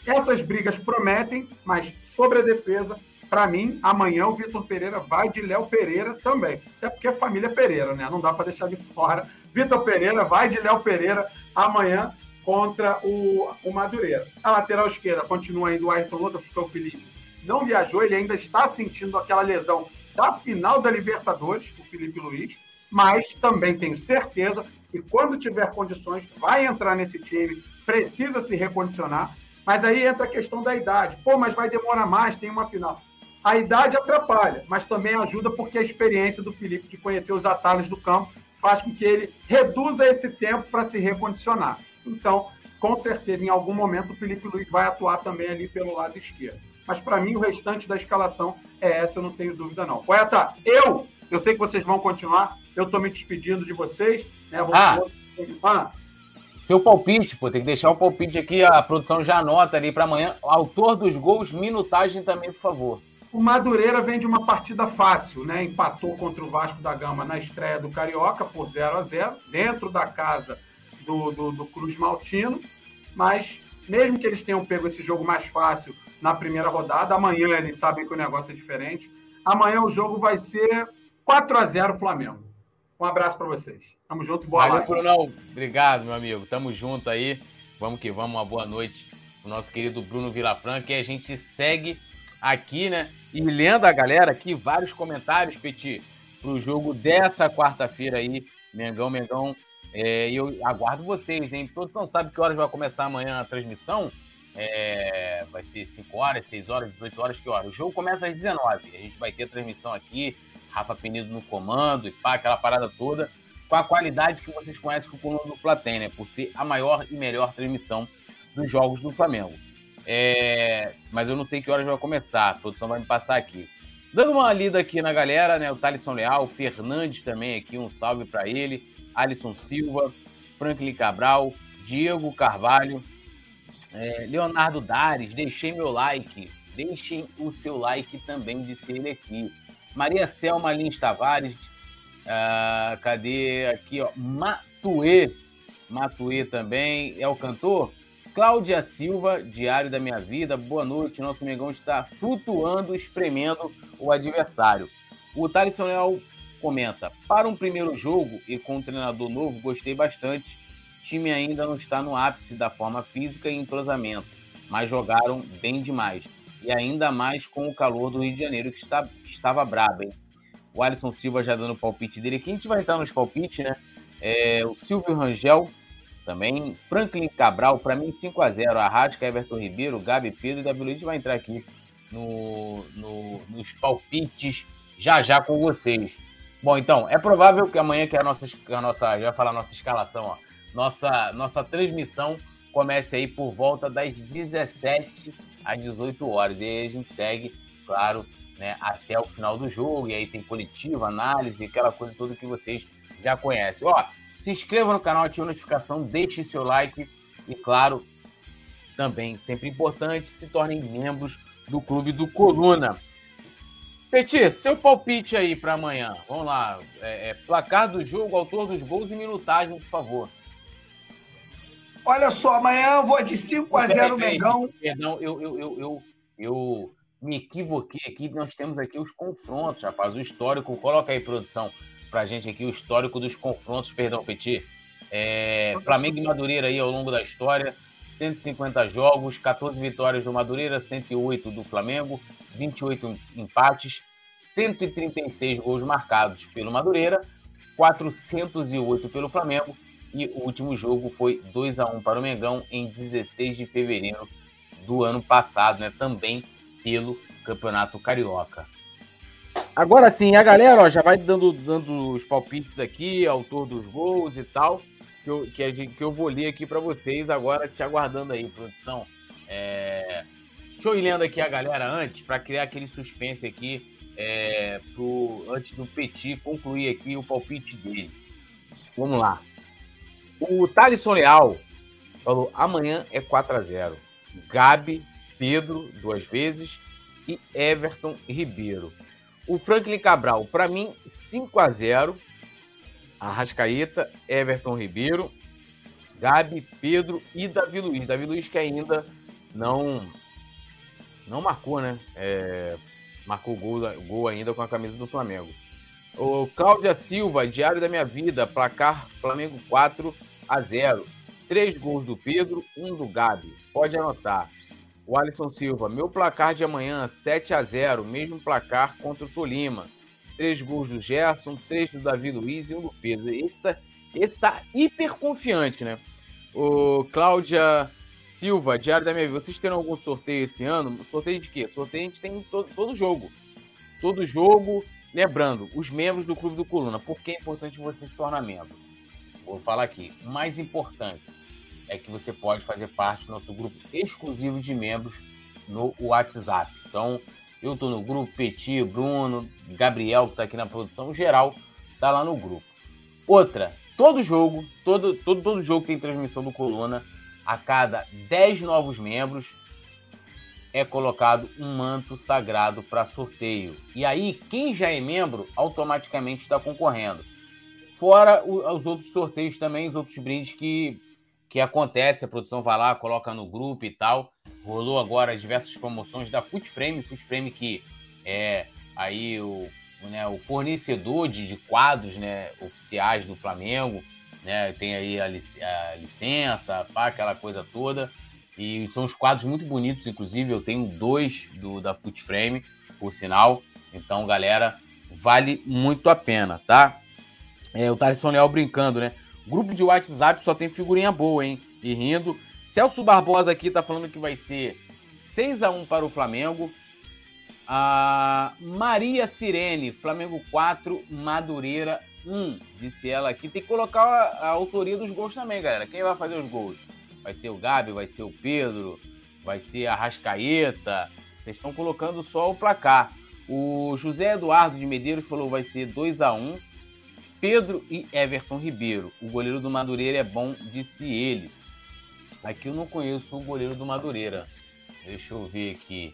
Speaker 4: essas brigas prometem, mas sobre a defesa, para mim, amanhã o Vitor Pereira vai de Léo Pereira também. Até porque é família Pereira, né? Não dá para deixar de fora. Vitor Pereira vai de Léo Pereira amanhã contra o, o Madureira. A lateral esquerda continua ainda o Ayrton Lucas, porque o Felipe não viajou, ele ainda está sentindo aquela lesão da final da Libertadores, o Felipe Luiz, mas também tenho certeza que quando tiver condições vai entrar nesse time, precisa se recondicionar, mas aí entra a questão da idade. Pô, mas vai demorar mais, tem uma final. A idade atrapalha, mas também ajuda porque a experiência do Felipe de conhecer os atalhos do campo faz com que ele reduza esse tempo para se recondicionar. Então, com certeza, em algum momento, o Felipe Luiz vai atuar também ali pelo lado esquerdo. Mas para mim, o restante da escalação é essa, eu não tenho dúvida, não. Poeta, eu, eu sei que vocês vão continuar, eu estou me despedindo de vocês. Né? Vou...
Speaker 2: Ah, ah, seu palpite, pô, tem que deixar o palpite aqui, a produção já anota ali para amanhã. Autor dos gols, minutagem também, por favor.
Speaker 4: O Madureira vem de uma partida fácil, né? Empatou contra o Vasco da Gama na estreia do Carioca por 0 a 0 dentro da casa do, do, do Cruz Maltino, mas mesmo que eles tenham pego esse jogo mais fácil na primeira rodada, amanhã eles sabem que o negócio é diferente. Amanhã o jogo vai ser 4 a 0 Flamengo. Um abraço para vocês. Tamo junto, boa
Speaker 2: Valeu, Brunão. Obrigado, meu amigo. Tamo junto aí. Vamos que vamos. Uma boa noite pro nosso querido Bruno Vilafranca. E a gente segue aqui, né? E lendo a galera aqui, vários comentários, Petit, pro jogo dessa quarta-feira aí. Mengão, Mengão é, eu aguardo vocês, hein? Todos não sabem que horas vai começar amanhã a transmissão. É, vai ser 5 horas, 6 horas, 18 horas, que hora? O jogo começa às 19. A gente vai ter a transmissão aqui, Rafa Penido no comando e pá, aquela parada toda, com a qualidade que vocês conhecem que o Coluna do né? Por ser a maior e melhor transmissão dos jogos do Flamengo. É, mas eu não sei que horas vai começar, a produção vai me passar aqui. Dando uma lida aqui na galera, né? O Thalisson Leal, o Fernandes também aqui, um salve para ele. Alisson Silva, Franklin Cabral, Diego Carvalho, é, Leonardo Dares, deixei meu like. Deixem o seu like também, disse ele aqui. Maria Selma Lins Tavares, ah, cadê aqui, ó? Matue, Matue também, é o cantor? Cláudia Silva, Diário da Minha Vida, boa noite, nosso Mengão está flutuando, espremendo o adversário. O Thaleson Leal comenta: Para um primeiro jogo e com um treinador novo, gostei bastante. O time ainda não está no ápice da forma física e entrosamento, mas jogaram bem demais. E ainda mais com o calor do Rio de Janeiro, que, está, que estava brabo, hein? O Alisson Silva já dando o palpite dele aqui. A gente vai entrar nos palpites, né? É, o Silvio Rangel também. Franklin Cabral, para mim 5 a 0 Arrasca, Everton Ribeiro, Gabi Pedro e Davi Luiz vai entrar aqui no, no, nos palpites já já com vocês. Bom, então, é provável que amanhã, que a nossa, a nossa já falar a nossa escalação, ó, nossa, nossa transmissão comece aí por volta das 17 às 18 horas. E aí a gente segue, claro, né, até o final do jogo. E aí tem coletiva, análise, aquela coisa toda que vocês já conhecem. Ó, se inscreva no canal, ative a notificação, deixe seu like e, claro, também, sempre importante, se tornem membros do Clube do Coluna. Petit, seu palpite aí para amanhã. Vamos lá. É, é, placar do jogo, autor dos gols e minutagem, por favor.
Speaker 3: Olha só, amanhã eu vou de 5 a 0 Mengão.
Speaker 2: Perdão, eu, eu, eu, eu, eu me equivoquei aqui. Nós temos aqui os confrontos, rapaz. O histórico. Coloca aí, produção, pra gente aqui o histórico dos confrontos. Perdão, Petit. É, Flamengo e Madureira aí ao longo da história. 150 jogos, 14 vitórias do Madureira, 108 do Flamengo, 28 empates, 136 gols marcados pelo Madureira, 408 pelo Flamengo e o último jogo foi 2 a 1 para o Mengão em 16 de fevereiro do ano passado, né? Também pelo Campeonato Carioca. Agora sim, a galera ó, já vai dando, dando os palpites aqui, autor dos gols e tal, que eu, que, gente, que eu vou ler aqui para vocês agora, te aguardando aí, produção. É... Ir lendo aqui a galera antes, para criar aquele suspense aqui, é, pro, antes do Petit concluir aqui o palpite dele. Vamos lá. O Thalisson Leal falou: amanhã é 4 a 0 Gabi, Pedro, duas vezes, e Everton Ribeiro. O Franklin Cabral, para mim, 5 a 0 Arrascaeta, Everton Ribeiro, Gabi, Pedro e Davi Luiz. Davi Luiz que ainda não não marcou, né? É, marcou gol, gol ainda com a camisa do Flamengo. O Cláudia Silva, Diário da Minha Vida, placar Flamengo 4 a 0. Três gols do Pedro, um do Gabi. Pode anotar. O Alisson Silva, meu placar de amanhã 7 a 0, mesmo placar contra o Tolima. Três gols do Gerson, três do Davi Luiz e um do Pedro. Esse tá, esse tá hiper confiante, né? O Cláudia Silva, Diário da Minha Vida, vocês terão algum sorteio esse ano? Sorteio de quê? Sorteio a gente tem todo, todo jogo. Todo jogo. Lembrando, os membros do Clube do Coluna. Por que é importante você se tornar membro? Vou falar aqui. O mais importante é que você pode fazer parte do nosso grupo exclusivo de membros no WhatsApp. Então, eu estou no grupo, Petit, Bruno, Gabriel, que está aqui na produção, geral, está lá no grupo. Outra, todo jogo, todo, todo, todo jogo tem transmissão do Coluna, a cada 10 novos membros, é colocado um manto sagrado para sorteio. E aí, quem já é membro, automaticamente está concorrendo. Fora os outros sorteios também, os outros brindes que, que acontece, a produção vai lá, coloca no grupo e tal. Rolou agora diversas promoções da Footframe, Footframe que é aí o, né, o fornecedor de, de, quadros né, oficiais do Flamengo, né, tem aí a, lic a licença, pá, aquela coisa toda. E são os quadros muito bonitos, inclusive eu tenho dois do, da Footframe, por sinal. Então, galera, vale muito a pena, tá? É, o Thaleson Leal brincando, né? Grupo de WhatsApp só tem figurinha boa, hein? E rindo. Celso Barbosa aqui tá falando que vai ser 6 a 1 para o Flamengo. A Maria Sirene, Flamengo 4, Madureira 1. Disse ela aqui. Tem que colocar a, a autoria dos gols também, galera. Quem vai fazer os gols? Vai ser o Gabi, vai ser o Pedro, vai ser a Rascaeta. Vocês estão colocando só o placar. O José Eduardo de Medeiros falou vai ser 2 a 1 Pedro e Everton Ribeiro. O goleiro do Madureira é bom, disse ele. Aqui eu não conheço o goleiro do Madureira. Deixa eu ver aqui.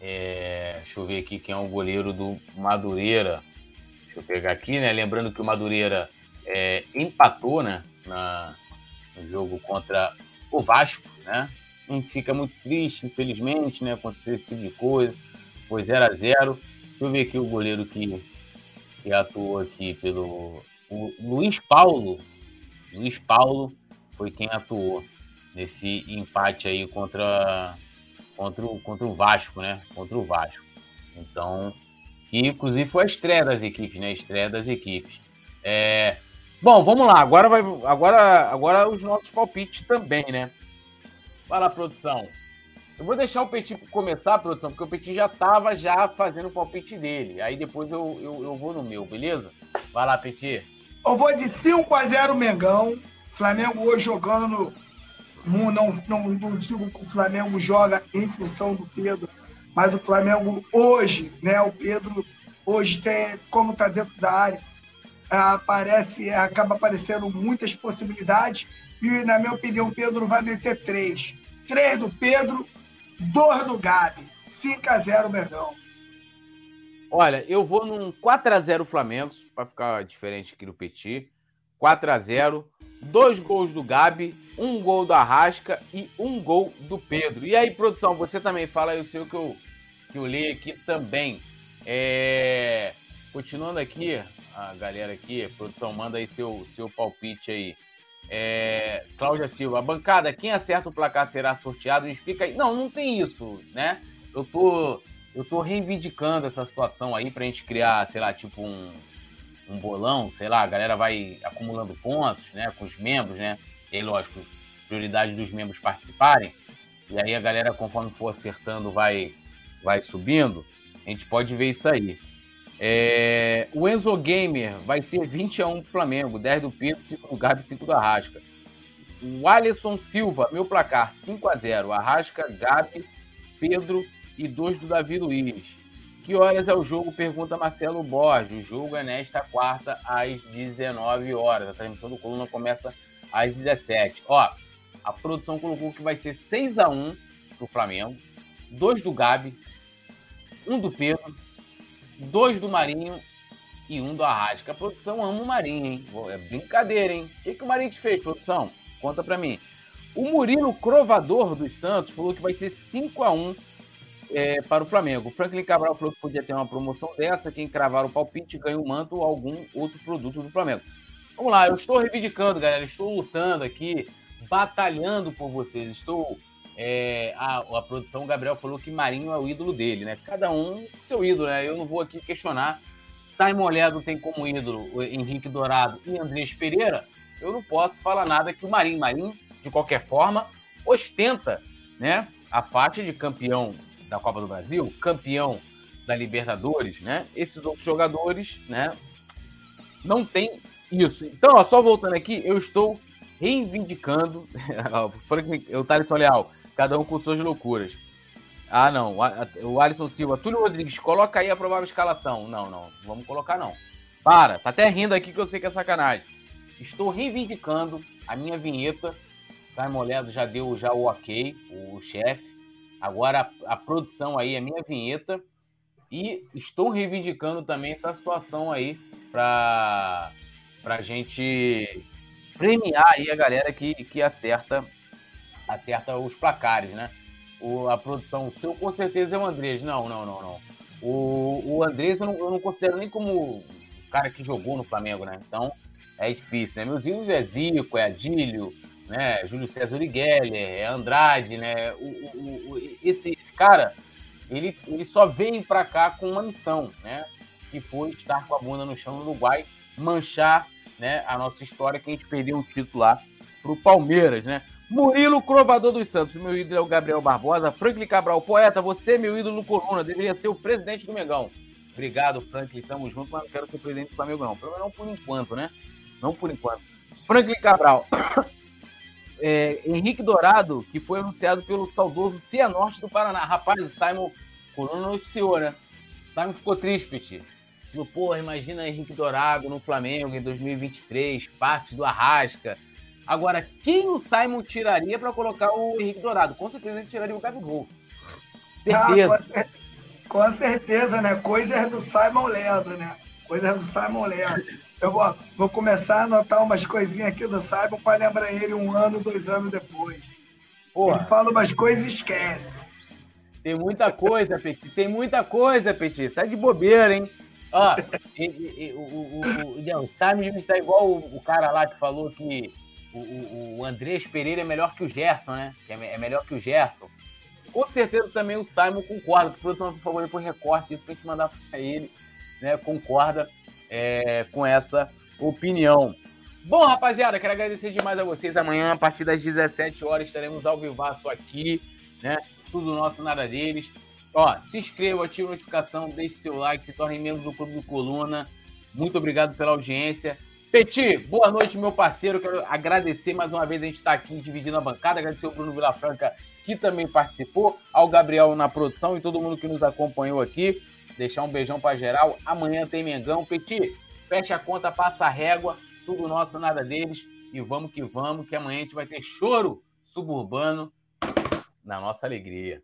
Speaker 2: É, deixa eu ver aqui quem é o goleiro do Madureira. Deixa eu pegar aqui, né? Lembrando que o Madureira é, empatou, né? Na, no jogo contra o Vasco, né? A gente fica muito triste, infelizmente, né? Acontecer esse tipo de coisa. Foi 0 a 0 Deixa eu ver aqui o goleiro que que atuou aqui pelo o Luiz Paulo. Luiz Paulo foi quem atuou nesse empate aí contra, contra, contra o Vasco, né? Contra o Vasco. Então, que inclusive foi a estreia das equipes, né? Estreia das equipes. É, Bom, vamos lá. Agora vai, agora, agora os nossos palpites também, né? Lá, produção. Eu vou deixar o Petit começar, produção, porque o Petit já estava já fazendo o palpite dele. Aí depois eu, eu, eu, vou no meu, beleza? Vai lá, Petit.
Speaker 3: Eu vou de 5 a 0 Mengão. Flamengo hoje jogando. Não, não, não digo que o Flamengo joga em função do Pedro, mas o Flamengo hoje, né? O Pedro hoje tem, como está dentro da área, aparece, acaba aparecendo muitas possibilidades. E, na minha opinião, Pedro vai meter três. Três do Pedro, dois do Gabi. 5 a 0 Mengão.
Speaker 2: Olha, eu vou num 4 a 0 Flamengo, para ficar diferente aqui do Petit. 4 a 0 dois gols do Gabi, um gol do Arrasca e um gol do Pedro. E aí, produção, você também fala aí o seu que eu, que eu li aqui também. É... Continuando aqui, a galera aqui, a produção, manda aí seu, seu palpite aí. É... Cláudia Silva, bancada, quem acerta o placar será sorteado? Me explica aí. Não, não tem isso, né? Eu tô, eu tô reivindicando essa situação aí pra gente criar, sei lá, tipo um, um bolão, sei lá, a galera vai acumulando pontos, né, com os membros, né? E aí, lógico, prioridade dos membros participarem. E aí a galera, conforme for acertando, vai, vai subindo. A gente pode ver isso aí. É, o Enzo Gamer vai ser 20 a 1 pro Flamengo, 10 do Pedro, 5 do Gabi, 5 do Arrasca. O Alisson Silva, meu placar, 5 a 0 Arrasca, Gabi, Pedro e 2 do Davi Luiz. Que horas é o jogo? Pergunta Marcelo Borges. O jogo é nesta quarta às 19 horas. A transmissão do Coluna começa às 17. Ó, a produção colocou que vai ser 6 a 1 pro Flamengo, 2 do Gabi, 1 do Pedro, 2 do Marinho e 1 do Arrasca. A produção ama o Marinho, hein? É brincadeira, hein? O que, que o Marinho te fez, produção? Conta pra mim. O Murilo Crovador dos Santos falou que vai ser 5 a 1 é, para o Flamengo. O Franklin Cabral falou que podia ter uma promoção dessa. Quem cravar o palpite ganha um manto ou algum outro produto do Flamengo. Vamos lá, eu estou reivindicando, galera. Estou lutando aqui, batalhando por vocês. Estou. É, a, a produção, o Gabriel falou que Marinho é o ídolo dele, né? Cada um seu ídolo, né? Eu não vou aqui questionar. Simon Ledo tem como ídolo o Henrique Dourado e Andrés Pereira. Eu não posso falar nada que o Marinho. Marinho, de qualquer forma, ostenta né, a faixa de campeão da Copa do Brasil, campeão da Libertadores, né? Esses outros jogadores, né? Não tem isso. Então, ó, só voltando aqui, eu estou reivindicando o Thaleson Leal, cada um com suas loucuras. Ah, não. O Alisson Silva, Túlio Rodrigues, coloca aí a provável escalação. Não, não. Vamos colocar, não. Para, tá até rindo aqui que eu sei que é sacanagem. Estou reivindicando a minha vinheta. Simon Ledo já deu já o ok, o chefe. Agora a, a produção aí é minha vinheta. E estou reivindicando também essa situação aí para a gente premiar aí a galera que, que acerta acerta os placares, né? O, a produção seu com certeza é o Andrés. Não, não, não, não. O, o Andrés eu não, eu não considero nem como o cara que jogou no Flamengo, né? Então é difícil, né? Meus ídolos é Zico, é Adílio, né? Júlio César Urigueller, é Andrade, né? O, o, o, esse, esse, cara, ele, ele só veio para cá com uma missão, né? Que foi estar com a bunda no chão no Uruguai, manchar né, a nossa história, que a gente perdeu um título lá pro Palmeiras, né? Murilo Crovador dos Santos, meu ídolo é o Gabriel Barbosa. Franklin Cabral, poeta, você, meu ídolo no Coluna, deveria ser o presidente do Megão. Obrigado, Franklin, tamo junto, mas não quero ser presidente do Flamengo, não. Pelo menos não por enquanto, né? Não por enquanto. Franklin Cabral, é, Henrique Dourado, que foi anunciado pelo saudoso Cianorte do Paraná. Rapaz, o Simon Coluna noticiou, né? O Simon ficou triste, Petit. Imagina Henrique Dourado no Flamengo em 2023, passe do Arrasca. Agora, quem o Simon tiraria para colocar o Henrique Dourado? Com certeza ele tiraria o Gabigol.
Speaker 3: Certeza. Ah, com certeza, né? Coisas do Simon Ledo, né? Coisas do Simon Ledo. Eu vou, vou começar a anotar umas coisinhas aqui do Simon para lembrar ele um ano, dois anos depois. Porra. Ele fala umas coisas e esquece.
Speaker 2: Tem muita coisa, Petit. Tem muita coisa, Petit. Tá de bobeira, hein? Ó, e, e, o, o, o, o Simon está igual o, o, cara lá que falou que o, o, o Andrés Pereira é melhor que o Gerson, né? É, é melhor que o Gerson. Com certeza também o Simon concorda. Por favor, depois recorte isso pra gente mandar para ele. Né? Concorda é, com essa opinião. Bom, rapaziada, quero agradecer demais a vocês. Amanhã, a partir das 17 horas, estaremos ao vivaço aqui, né? Tudo nosso, nada deles. Ó, se inscreva, ative a notificação, deixe seu like, se torne membro do Clube do Coluna. Muito obrigado pela audiência. Peti, boa noite, meu parceiro. Quero agradecer mais uma vez a gente estar tá aqui dividindo a bancada. Agradecer ao Bruno Vilafranca, que também participou, ao Gabriel na produção e todo mundo que nos acompanhou aqui. Deixar um beijão para geral. Amanhã tem Mengão. Peti, fecha a conta, passa a régua. Tudo nosso, nada deles. E vamos que vamos, que amanhã a gente vai ter choro suburbano na nossa alegria.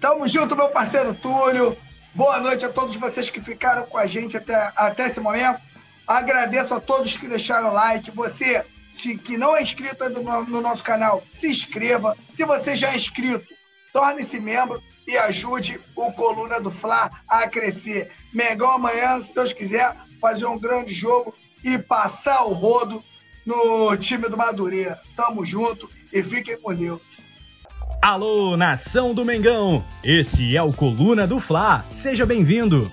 Speaker 3: Tamo junto, meu parceiro Túlio. Boa noite a todos vocês que ficaram com a gente até, até esse momento. Agradeço a todos que deixaram like. Você se, que não é inscrito no, no nosso canal, se inscreva. Se você já é inscrito, torne-se membro e ajude o Coluna do Fla a crescer. Mengão amanhã, se Deus quiser, fazer um grande jogo e passar o rodo no time do Madureira. Tamo junto e fiquem com Deus.
Speaker 1: Alô, nação do Mengão! Esse é o Coluna do Fla. Seja bem-vindo.